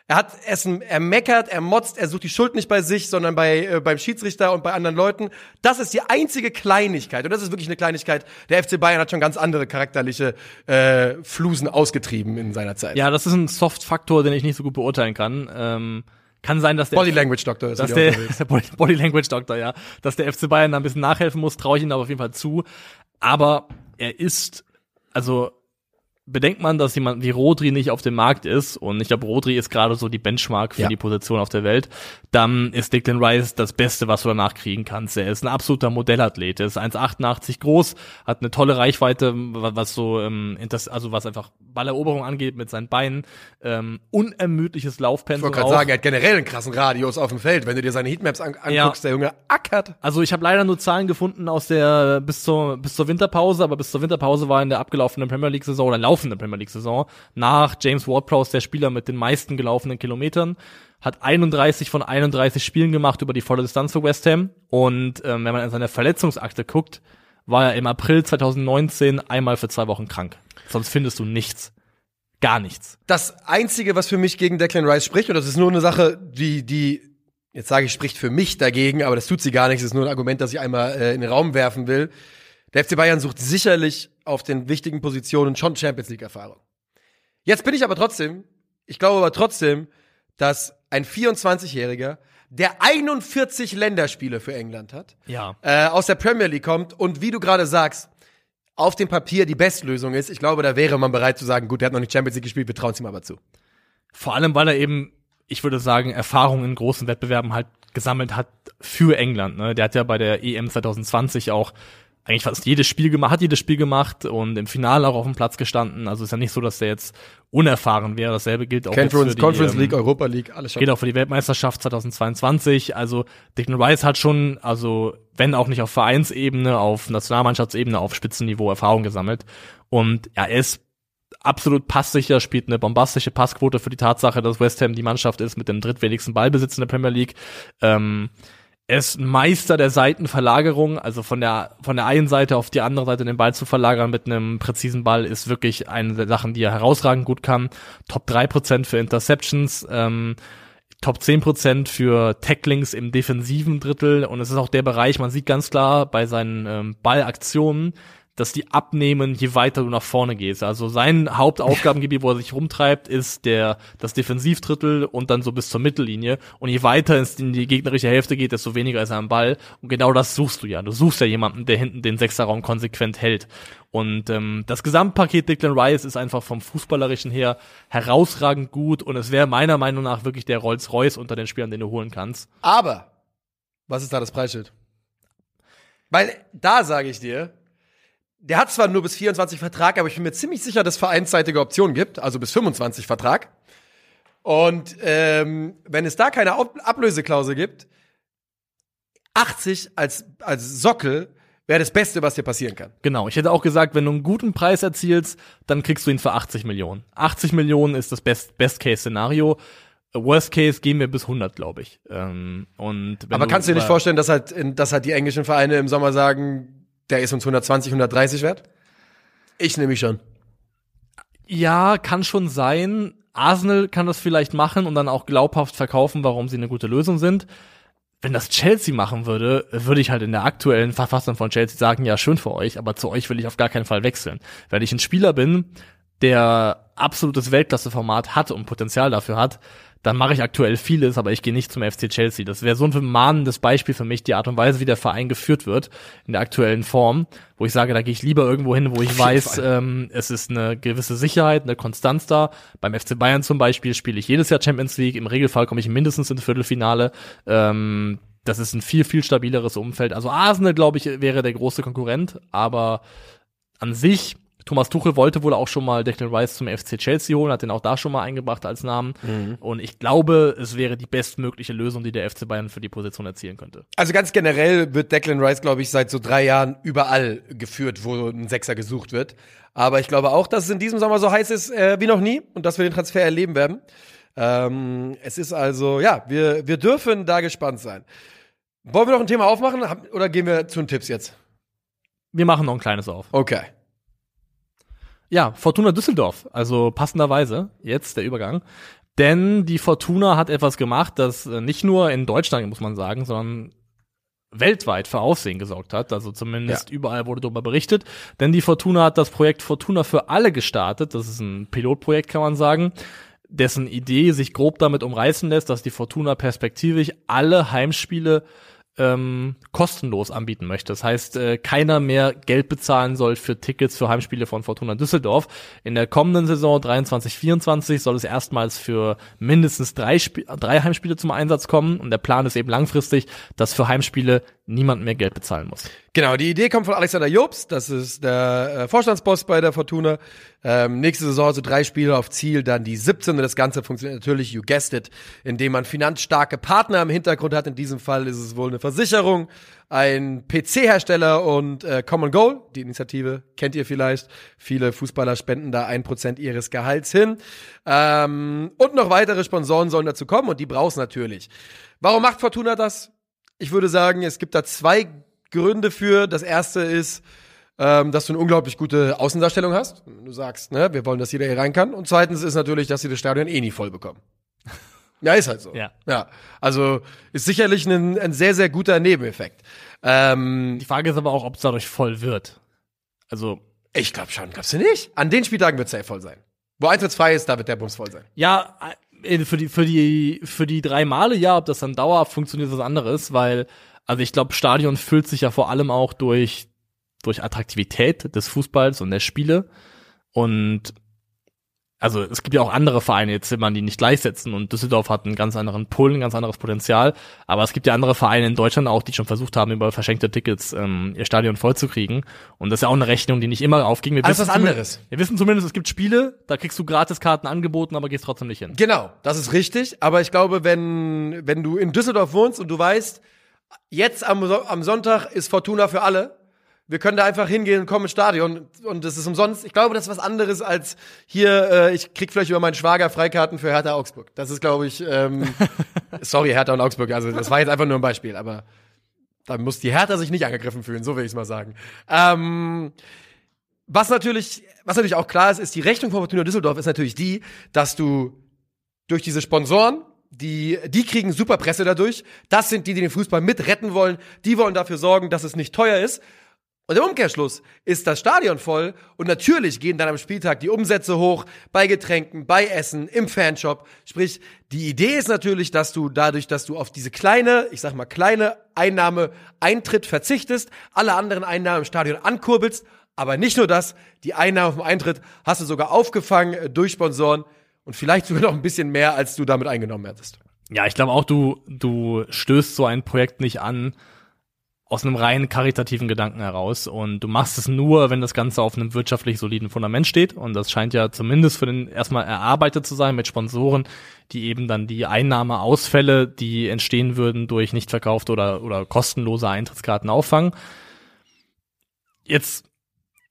Er hat Essen, er meckert, er motzt, er sucht die Schuld nicht bei sich, sondern bei äh, beim Schiedsrichter und bei anderen Leuten. Das ist die einzige Kleinigkeit und das ist wirklich eine Kleinigkeit. Der FC Bayern hat schon ganz andere charakterliche äh, Flusen ausgetrieben in seiner Zeit. Ja, das ist ein Soft-Faktor, den ich nicht so gut beurteilen kann. Ähm, kann sein, dass der Body Language Doktor ist dass der, der Body, Body Language Doktor, ja, dass der FC Bayern da ein bisschen nachhelfen muss, traue ich ihm aber auf jeden Fall zu. Aber er ist, also bedenkt man, dass jemand wie Rodri nicht auf dem Markt ist, und ich glaube, Rodri ist gerade so die Benchmark für Ja. die Position auf der Welt, dann ist Declan Rice das Beste, was du danach kriegen kannst. Er ist ein absoluter Modellathlet. Er ist 1,88 groß, hat eine tolle Reichweite, wa- was so, ähm, also was einfach Balleroberung angeht mit seinen Beinen, ähm, unermüdliches Ich Laufpensum. wollte gerade sagen, er hat generell einen krassen Radius auf dem Feld. Wenn du dir seine Heatmaps an Ja. anguckst, der Junge ackert. Also ich habe leider nur Zahlen gefunden aus der bis zur bis zur Winterpause, aber bis zur Winterpause war in der abgelaufenen Premier League Saison oder laufenden Premier League Saison nach James Ward-Prowse der Spieler mit den meisten gelaufenen Kilometern, hat 31 von 31 Spielen gemacht über die volle Distanz für West Ham und ähm, wenn man in seine Verletzungsakte guckt, war er im April 2019 einmal für zwei Wochen krank. Sonst findest du nichts. Gar nichts. Das Einzige, was für mich gegen Declan Rice spricht, und das ist nur eine Sache, die, die jetzt sage ich, spricht für mich dagegen, aber das tut sie gar nichts, das ist nur ein Argument, das ich einmal äh, in den Raum werfen will. Der FC Bayern sucht sicherlich auf den wichtigen Positionen schon Champions League Erfahrung. Jetzt bin ich aber trotzdem, ich glaube aber trotzdem, dass ein 24-Jähriger, der 41 Länderspiele für England hat, Ja. äh, aus der Premier League kommt und wie du gerade sagst, auf dem Papier die Bestlösung ist. Ich glaube, da wäre man bereit zu sagen, gut, der hat noch nicht Champions League gespielt, wir trauen es ihm aber zu. Vor allem, weil er eben, ich würde sagen, Erfahrung in großen Wettbewerben halt gesammelt hat für England. Ne? Der hat ja bei der EM 2020 auch eigentlich fast jedes Spiel gemacht, hat jedes Spiel gemacht und im Finale auch auf dem Platz gestanden. Also ist ja nicht so, dass der jetzt unerfahren wäre. Dasselbe gilt auch Conference, für die, Conference ähm, League, Europa League, alles schon. Geht auch für die Weltmeisterschaft 2022. Also Declan Rice hat schon, also wenn auch nicht auf Vereinsebene, auf Nationalmannschaftsebene, auf Spitzenniveau Erfahrung gesammelt. Und ja, er ist absolut passsicher, spielt eine bombastische Passquote für die Tatsache, dass West Ham die Mannschaft ist mit dem drittwenigsten Ballbesitz in der Premier League. Ähm, er ist ein Meister der Seitenverlagerung, also von der von der einen Seite auf die andere Seite den Ball zu verlagern mit einem präzisen Ball ist wirklich eine der Sachen, die er herausragend gut kann. Top 3% für Interceptions, ähm, Top 10% für Tacklings im defensiven Drittel und es ist auch der Bereich, man sieht ganz klar bei seinen ähm, Ballaktionen, dass die abnehmen, je weiter du nach vorne gehst. Also sein Hauptaufgabengebiet, wo er sich rumtreibt, ist der das Defensivdrittel und dann so bis zur Mittellinie. Und je weiter es in die gegnerische Hälfte geht, desto weniger ist er am Ball. Und genau das suchst du ja. Du suchst ja jemanden, der hinten den Sechserraum konsequent hält. Und ähm, das Gesamtpaket Declan Rice ist einfach vom Fußballerischen her herausragend gut und es wäre meiner Meinung nach wirklich der Rolls-Royce unter den Spielern, den du holen kannst. Aber, was ist da das Preisschild? Weil da sage ich dir, der hat zwar nur bis 24 Vertrag, aber ich bin mir ziemlich sicher, dass es vereinsseitige Optionen gibt, also bis 25 Vertrag. Und ähm, wenn es da keine Ab Ablöseklausel gibt, 80 als, als Sockel wäre das Beste, was dir passieren kann. Genau, ich hätte auch gesagt, wenn du einen guten Preis erzielst, dann kriegst du ihn für 80 Millionen. 80 Millionen ist das Best- Best-Case-Szenario. Worst Case gehen wir bis 100, glaube ich. Ähm, und wenn aber kannst du dir nicht vorstellen, dass halt, dass halt die englischen Vereine im Sommer sagen, der ist uns 120, 130 wert? Ich nehme mich schon. Ja, kann schon sein. Arsenal kann das vielleicht machen und dann auch glaubhaft verkaufen, warum sie eine gute Lösung sind. Wenn das Chelsea machen würde, würde ich halt in der aktuellen Verfassung von Chelsea sagen, ja, schön für euch, aber zu euch will ich auf gar keinen Fall wechseln. Weil ich ein Spieler bin, der absolutes Weltklasse-Format hat und Potenzial dafür hat, dann mache ich aktuell vieles, aber ich gehe nicht zum FC Chelsea. Das wäre so ein mahnendes Beispiel für mich, die Art und Weise, wie der Verein geführt wird in der aktuellen Form, wo ich sage, da gehe ich lieber irgendwo hin, wo ich weiß, ähm, es ist eine gewisse Sicherheit, eine Konstanz da. Beim FC Bayern zum Beispiel spiele ich jedes Jahr Champions League. Im Regelfall komme ich mindestens ins Viertelfinale. Ähm, das ist ein viel, viel stabileres Umfeld. Also Arsenal, glaube ich, wäre der große Konkurrent, aber an sich, Thomas Tuchel wollte wohl auch schon mal Declan Rice zum FC Chelsea holen, hat den auch da schon mal eingebracht als Namen. Und ich glaube, es wäre die bestmögliche Lösung, die der FC Bayern für die Position erzielen könnte. Also ganz generell wird Declan Rice, glaube ich, seit so drei Jahren überall geführt, wo ein Sechser gesucht wird. Aber ich glaube auch, dass es in diesem Sommer so heiß ist äh, wie noch nie und dass wir den Transfer erleben werden. Ähm, es ist also, ja, wir, wir dürfen da gespannt sein. Wollen wir noch ein Thema aufmachen oder gehen wir zu den Tipps jetzt? Wir machen noch ein kleines auf. Okay. Ja, Fortuna Düsseldorf. Also passenderweise jetzt der Übergang. Denn die Fortuna hat etwas gemacht, das äh, nicht nur in Deutschland, muss man sagen, sondern weltweit für Aufsehen gesorgt hat. Also zumindest Ja. überall wurde darüber berichtet. Denn die Fortuna hat das Projekt Fortuna für alle gestartet. Das ist ein Pilotprojekt, kann man sagen dessen Idee sich grob damit umreißen lässt, dass die Fortuna perspektivisch alle Heimspiele ähm, kostenlos anbieten möchte. Das heißt, äh, keiner mehr Geld bezahlen soll für Tickets für Heimspiele von Fortuna Düsseldorf. In der kommenden Saison 23-24 soll es erstmals für mindestens drei, Sp drei Heimspiele zum Einsatz kommen. Und der Plan ist eben langfristig, dass für Heimspiele niemand mehr Geld bezahlen muss. Genau, die Idee kommt von Alexander Jobs, das ist der äh, Vorstandsboss bei der Fortuna. Ähm, nächste Saison also drei Spiele auf Ziel, dann die 17. Das Ganze funktioniert natürlich, you guessed it, indem man finanzstarke Partner im Hintergrund hat. In diesem Fall ist es wohl eine Versicherung, ein PC-Hersteller und äh, Common Goal. Die Initiative kennt ihr vielleicht. Viele Fußballer spenden da ein Prozent ihres Gehalts hin. Ähm, und noch weitere Sponsoren sollen dazu kommen und die brauchst natürlich. Warum macht Fortuna das? Ich würde sagen, es gibt da zwei Gründe für. Das erste ist, ähm, dass du eine unglaublich gute Außendarstellung hast. Du sagst, ne, wir wollen, dass jeder hier rein kann. Und zweitens ist natürlich, dass sie das Stadion eh nie voll bekommen. Ja, ist halt so. Ja. ja. Also ist sicherlich ein, ein sehr, sehr guter Nebeneffekt. Ähm, Die Frage ist aber auch, ob es dadurch voll wird. Also, ich glaube schon, glaubst du nicht? An den Spieltagen wird es safe voll sein. Wo eintrittsfrei ist, da wird der Bums voll sein. ja, für die, für die, für die drei Male, ja, ob das dann dauerhaft funktioniert, ist was anderes, weil, also ich glaube, Stadion füllt sich ja vor allem auch durch, durch Attraktivität des Fußballs und der Spiele. Und also es gibt ja auch andere Vereine, jetzt will man die nicht gleichsetzen und Düsseldorf hat einen ganz anderen Pull, ein ganz anderes Potenzial, aber es gibt ja andere Vereine in Deutschland auch, die schon versucht haben, über verschenkte Tickets ähm, ihr Stadion vollzukriegen und das ist ja auch eine Rechnung, die nicht immer aufging. Wir wissen was zumindest- anderes. Wir wissen zumindest, es gibt Spiele, da kriegst du Gratiskarten angeboten, aber gehst trotzdem nicht hin. Genau, das ist richtig. Aber ich glaube, wenn, wenn du in Düsseldorf wohnst und du weißt, jetzt am, am Sonntag ist Fortuna für alle, wir können da einfach hingehen und kommen ins Stadion und das ist umsonst. Ich glaube, das ist was anderes als hier, äh, ich krieg vielleicht über meinen Schwager Freikarten für Hertha Augsburg. Das ist, glaube ich, ähm, sorry, Hertha und Augsburg, also das war jetzt einfach nur ein Beispiel, aber da muss die Hertha sich nicht angegriffen fühlen, so will ich es mal sagen. Ähm, was natürlich, was natürlich auch klar ist, ist die Rechnung von Fortuna Düsseldorf ist natürlich die, dass du durch diese Sponsoren, die, die kriegen super Presse dadurch. Das sind die, die den Fußball mit retten wollen. Die wollen dafür sorgen, dass es nicht teuer ist. Und im Umkehrschluss ist das Stadion voll und natürlich gehen dann am Spieltag die Umsätze hoch bei Getränken, bei Essen, im Fanshop. Sprich, die Idee ist natürlich, dass du dadurch, dass du auf diese kleine, ich sag mal kleine Einnahme Eintritt verzichtest, alle anderen Einnahmen im Stadion ankurbelst. Aber nicht nur das, die Einnahmen vom Eintritt hast du sogar aufgefangen äh, durch Sponsoren und vielleicht sogar noch ein bisschen mehr, als du damit eingenommen hättest. Ja, ich glaube auch, du, du stößt so ein Projekt nicht an aus einem rein karitativen Gedanken heraus und du machst es nur, wenn das Ganze auf einem wirtschaftlich soliden Fundament steht und das scheint ja zumindest für den erstmal erarbeitet zu sein mit Sponsoren, die eben dann die Einnahmeausfälle, die entstehen würden durch nicht verkaufte oder, oder kostenlose Eintrittskarten auffangen. Jetzt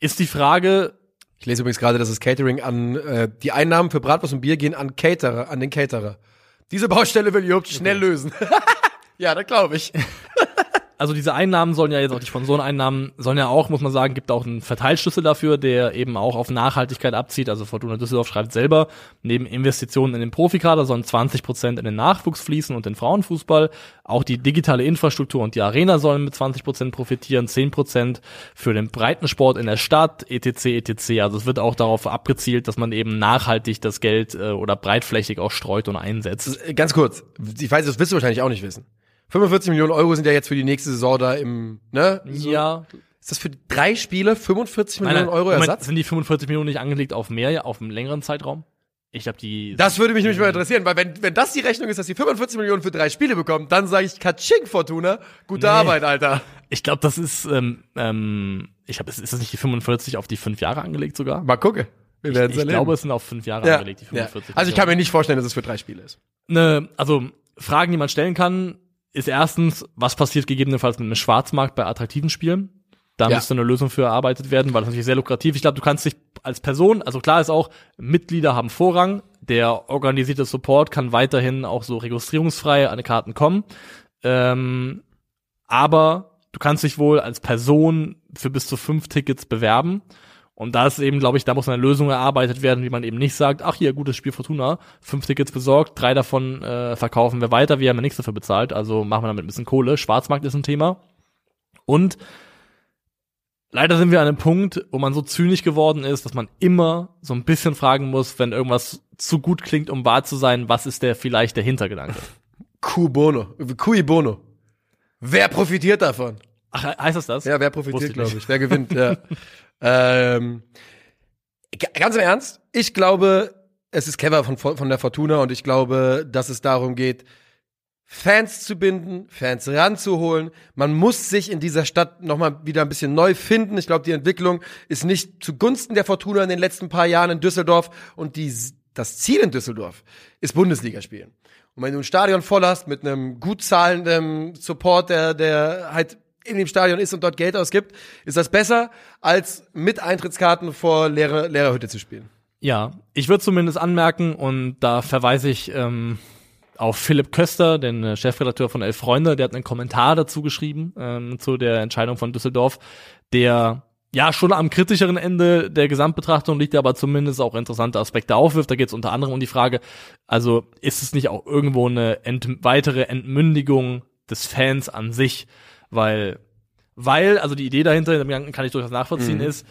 ist die Frage, Ich lese übrigens gerade, dass das Catering an äh, die Einnahmen für Bratwurst und Bier gehen an Caterer, an den Caterer. Diese Baustelle will Job schnell lösen. ja, das glaube ich. also diese Einnahmen sollen ja jetzt auch die Sponsoreneinnahmen sollen ja auch, muss man sagen, gibt auch einen Verteilschlüssel dafür, der eben auch auf Nachhaltigkeit abzieht. Also Fortuna Düsseldorf schreibt selber, neben Investitionen in den Profikader sollen 20 Prozent in den Nachwuchs fließen und den Frauenfußball. Auch die digitale Infrastruktur und die Arena sollen mit 20 Prozent profitieren, 10 Prozent für den Breitensport in der Stadt, etc. etc. Also es wird auch darauf abgezielt, dass man eben nachhaltig das Geld äh, oder breitflächig auch streut und einsetzt. Ganz kurz, ich weiß, das wirst du wahrscheinlich auch nicht wissen. 45 Millionen Euro sind ja jetzt für die nächste Saison da im, ne? So. Ja, Ist das für drei Spiele 45 Nein, Millionen nein, Euro Moment, Ersatz? Sind die 45 Millionen nicht angelegt auf mehr, auf einen längeren Zeitraum? Ich glaube, die. Das würde mich nämlich mal interessieren, weil wenn, wenn das die Rechnung ist, dass die 45 Millionen für drei Spiele bekommen, dann sage ich Katsching Fortuna, gute Arbeit, Alter. ich glaube, das ist. Ähm, ähm, ich glaube, ist, das nicht die 45 auf die fünf Jahre angelegt sogar? Mal gucken. Wir werden Ich, ich glaube, es sind auf fünf Jahre ja. angelegt, die ja. 45. Also ich kann mir nicht vorstellen, dass es für drei Spiele ist. ne, also Fragen, die man stellen kann, ist erstens, was passiert gegebenenfalls mit einem Schwarzmarkt bei attraktiven Spielen? Da Ja. müsste eine Lösung für erarbeitet werden, weil das natürlich sehr lukrativ. Ich glaube, du kannst dich als Person, also klar ist auch, Mitglieder haben Vorrang, der organisierte Support kann weiterhin auch so registrierungsfrei an die Karten kommen. Ähm, aber du kannst dich wohl als Person für bis zu fünf Tickets bewerben. Und da ist eben, glaube ich, da muss eine Lösung erarbeitet werden, wie man eben nicht sagt, ach hier, gutes Spiel Fortuna, fünf Tickets besorgt, drei davon äh, verkaufen wir weiter, wir haben ja nichts dafür bezahlt, also machen wir damit ein bisschen Kohle. Schwarzmarkt ist ein Thema. Und leider sind wir an einem Punkt, wo man so zynisch geworden ist, dass man immer so ein bisschen fragen muss, wenn irgendwas zu gut klingt, um wahr zu sein, was ist der vielleicht der Hintergedanke? Cui bono. Cui bono. Wer profitiert davon? Ach, he- heißt das das? Ja, wer profitiert, glaube ich. Wer gewinnt, ja. ähm, ganz im Ernst, ich glaube, es ist clever von, von der Fortuna und ich glaube, dass es darum geht, Fans zu binden, Fans ranzuholen. Man muss sich in dieser Stadt nochmal wieder ein bisschen neu finden. Ich glaube, die Entwicklung ist nicht zugunsten der Fortuna in den letzten paar Jahren in Düsseldorf und die, das Ziel in Düsseldorf ist Bundesliga spielen. Und wenn du ein Stadion voll hast mit einem gut zahlenden Support, der, der halt in dem Stadion ist und dort Geld ausgibt, ist das besser, als mit Eintrittskarten vor leere, leerer Hütte zu spielen. Ja, ich würde zumindest anmerken, und da verweise ich ähm, auf Philipp Köster, den äh, Chefredakteur von Elf Freunde, der hat einen Kommentar dazu geschrieben, ähm, zu der Entscheidung von Düsseldorf, der ja schon am kritischeren Ende der Gesamtbetrachtung liegt, aber zumindest auch interessante Aspekte aufwirft. Da geht es unter anderem um die Frage, also ist es nicht auch irgendwo eine ent weitere Entmündigung des Fans an sich, weil, weil, also die Idee dahinter, dem Gedanken kann ich durchaus nachvollziehen, Mhm. ist,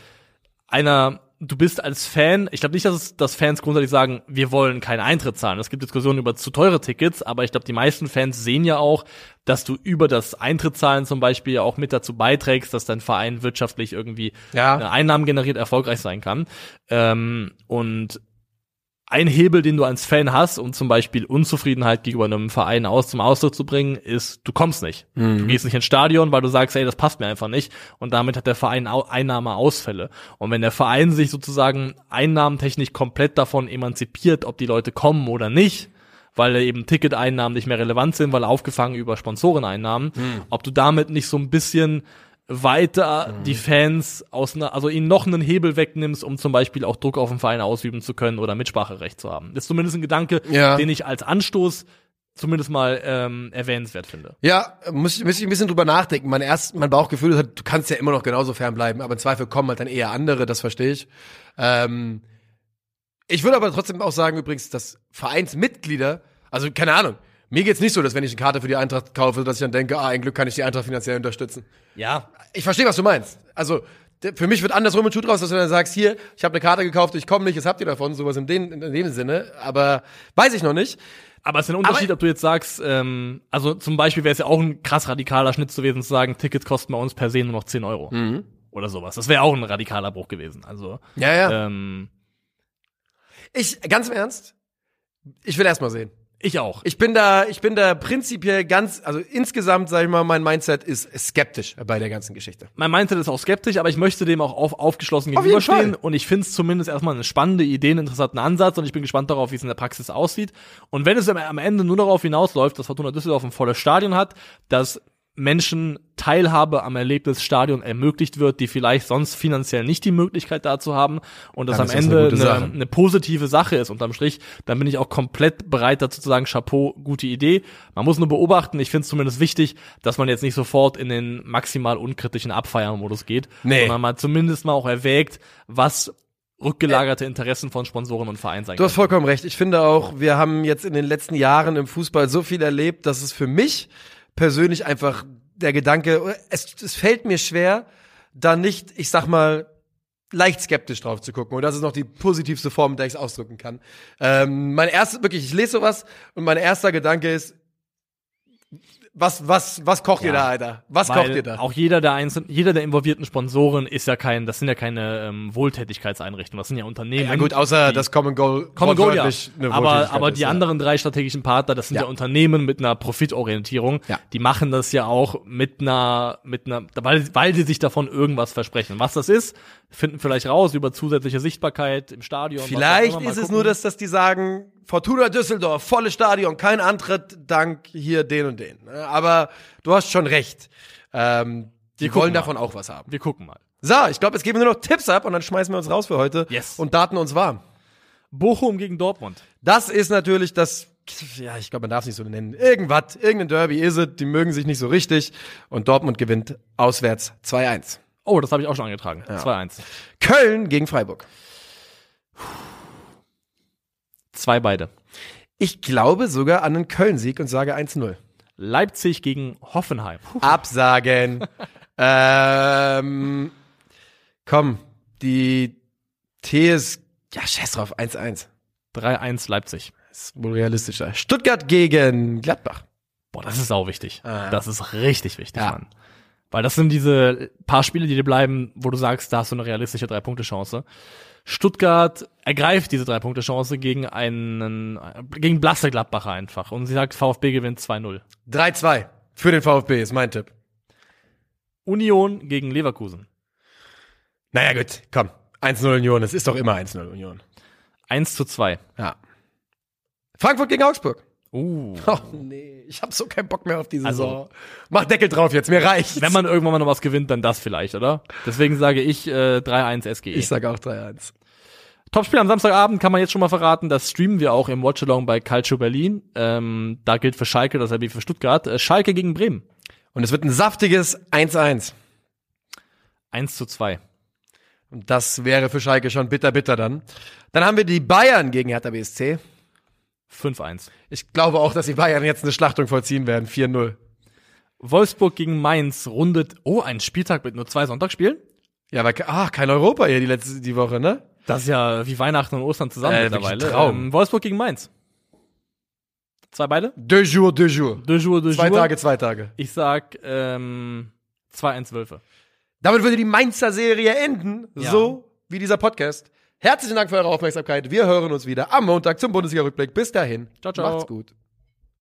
einer, du bist als Fan, ich glaube nicht, dass, es, dass Fans grundsätzlich sagen, wir wollen keinen Eintritt zahlen. Es gibt Diskussionen über zu teure Tickets, aber ich glaube, die meisten Fans sehen ja auch, dass du über das Eintrittszahlen zum Beispiel auch mit dazu beiträgst, dass dein Verein wirtschaftlich irgendwie Ja. Einnahmen generiert, erfolgreich sein kann. Ähm, und ein Hebel, den du als Fan hast, um zum Beispiel Unzufriedenheit gegenüber einem Verein aus zum Ausdruck zu bringen, ist, du kommst nicht. Du gehst nicht ins Stadion, weil du sagst, ey, das passt mir einfach nicht. Und damit hat der Verein Au Einnahmeausfälle. Und wenn der Verein sich sozusagen einnahmentechnisch komplett davon emanzipiert, ob die Leute kommen oder nicht, weil eben Ticketeinnahmen nicht mehr relevant sind, weil aufgefangen über Sponsoreneinnahmen, ob du damit nicht so ein bisschen weiter die Fans aus einer, also ihnen noch einen Hebel wegnimmst, um zum Beispiel auch Druck auf den Verein ausüben zu können oder Mitspracherecht zu haben. Das ist zumindest ein Gedanke, Ja. den ich als Anstoß zumindest mal ähm, erwähnenswert finde. Ja, muss, ich- muss ich ein bisschen drüber nachdenken. Mein, erst, mein Bauchgefühl ist halt, du kannst ja immer noch genauso fernbleiben, aber im Zweifel kommen halt dann eher andere, das verstehe ich. Ähm, ich würde aber trotzdem auch sagen, übrigens, dass Vereinsmitglieder, also keine Ahnung, mir geht's nicht so, dass wenn ich eine Karte für die Eintracht kaufe, dass ich dann denke, ah, ein Glück kann ich die Eintracht finanziell unterstützen. Ja, Ich verstehe, was du meinst. Also, für mich wird andersrum ein Schuh draus, dass du dann sagst, hier, ich habe eine Karte gekauft, ich komme nicht, jetzt habt ihr davon, sowas in dem, in dem Sinne. Aber weiß ich noch nicht. aber es ist ein Unterschied, Aber- ob du jetzt sagst, ähm, also zum Beispiel wäre es ja auch ein krass radikaler Schnitt gewesen, zu sagen, Tickets kosten bei uns per se nur noch 10 Euro. Oder sowas. Das wäre auch ein radikaler Bruch gewesen. Also, Ja, ja. ähm, Ich, ganz im Ernst, ich will erst mal sehen. Ich auch. Ich bin da, ich bin da prinzipiell ganz, also insgesamt, sag ich mal, mein Mindset ist skeptisch bei der ganzen Geschichte. mein Mindset ist auch skeptisch, aber ich möchte dem auch auf, aufgeschlossen Auf gegenüberstehen. Und ich finde es zumindest erstmal eine spannende Idee, einen interessanten Ansatz und ich bin gespannt darauf, wie es in der Praxis aussieht. Und wenn es am- am Ende nur darauf hinausläuft, dass Fortuna Düsseldorf ein volles Stadion hat, dass Menschen Teilhabe am Erlebnisstadion ermöglicht wird, die vielleicht sonst finanziell nicht die Möglichkeit dazu haben und das Dann am das eine Ende eine, Sache. eine positive Sache ist unterm Strich, dann bin ich auch komplett bereit dazu zu sagen, Chapeau, gute Idee. Man muss nur beobachten, ich finde es zumindest wichtig, dass man jetzt nicht sofort in den maximal unkritischen Abfeiermodus geht, Nee. sondern mal zumindest mal auch erwägt, was rückgelagerte Interessen von Sponsoren und Vereinen sein Du hast vollkommen recht. Ich finde auch, wir haben jetzt in den letzten Jahren im Fußball so viel erlebt, dass es für mich persönlich einfach der Gedanke, es, es fällt mir schwer, da nicht, ich sag mal, leicht skeptisch drauf zu gucken. Und das ist noch die positivste Form, in der ich es ausdrücken kann. Ähm, mein erstes, wirklich, ich lese sowas und mein erster Gedanke ist, was, was, was kocht ihr Ja. da, Alter? Was Weil kocht ihr da? Auch jeder der einzelnen, jeder der involvierten Sponsoren ist ja kein, das sind ja keine ähm, Wohltätigkeitseinrichtungen, das sind ja Unternehmen. ja gut, außer das Common Goal. Common Goal, ja. Aber, aber ist, die ja. anderen drei strategischen Partner, das sind ja. Unternehmen mit einer Profitorientierung. Ja. Die machen das ja auch mit einer, mit einer, weil, weil sie sich davon irgendwas versprechen. Was das ist, finden vielleicht raus über zusätzliche Sichtbarkeit im Stadion. Vielleicht ist es gucken. nur, dass, dass die sagen, Fortuna Düsseldorf, volles Stadion, kein Antritt, dank hier den und den. Aber du hast schon recht. Ähm, die gucken wollen mal. davon auch was haben. Wir gucken mal. So, ich glaube, jetzt geben wir nur noch Tipps ab und dann schmeißen wir uns raus für heute Yes. und daten uns warm. Bochum gegen Dortmund. Das ist natürlich das, ja, ich glaube, man darf es nicht so nennen. Irgendwas, irgendein Derby ist es, die mögen sich nicht so richtig und Dortmund gewinnt auswärts 2-1. Oh, das habe ich auch schon angetragen. 2-1. Köln gegen Freiburg. Zwei beide. Ich glaube sogar an einen Köln-Sieg und sage 1-0. Leipzig gegen Hoffenheim. Puh. Absagen. ähm, komm, die T ist, ja, scheiß drauf, 1-1. 3-1 Leipzig. Ist wohl realistischer. Stuttgart gegen Gladbach. Boah, das ist sau wichtig. Ah. Das ist richtig wichtig, Ja. Mann. Weil das sind diese paar Spiele, die dir bleiben, wo du sagst, da hast du eine realistische Drei-Punkte-Chance. Stuttgart ergreift diese Drei-Punkte-Chance gegen einen, gegen blasse Gladbacher einfach. Und sie sagt, VfB gewinnt 2-0. 3-2 für den VfB ist mein Tipp. Union gegen Leverkusen. Naja, gut, komm. 1-0 Union, es ist doch immer 1-0 Union. 1 zu 2. Ja. Frankfurt gegen Augsburg. Uh. Oh nee, ich hab so keinen Bock mehr auf die Also- Saison. Mach Deckel drauf jetzt, mir reicht's. Wenn man irgendwann mal noch was gewinnt, dann das vielleicht, oder? Deswegen sage ich äh, 3-1 SGE. ich sag auch 3-1. Topspiel am Samstagabend kann man jetzt schon mal verraten, das streamen wir auch im Watchalong bei Calcio Berlin. Ähm, da gilt für Schalke dasselbe wie für Stuttgart. Äh, Schalke gegen Bremen. Und es wird ein saftiges 1-1. 1 zu 2. Und das wäre für Schalke schon bitter, bitter dann. Dann haben wir die Bayern gegen Hertha BSC. 5-1. Ich glaube auch, dass die Bayern jetzt eine Schlachtung vollziehen werden. 4-0. Wolfsburg gegen Mainz rundet, oh, ein Spieltag mit nur zwei Sonntagsspielen? Ja, weil, ah, kein Europa hier die letzte, die Woche, ne? Das ist ja wie Weihnachten und Ostern zusammen Äh, mittlerweile. Traum. Ähm, Wolfsburg gegen Mainz. Zwei beide? Deux jours, deux jours. Deux jours, deux Zwei jours. Tage, zwei Tage. Ich sag ähm, 2-1 Wölfe. Damit würde die Mainzer Serie enden. Ja. So wie dieser Podcast. Herzlichen Dank für eure Aufmerksamkeit. Wir hören uns wieder am Montag zum Bundesliga-Rückblick. Bis dahin. Ciao, ciao. Macht's gut.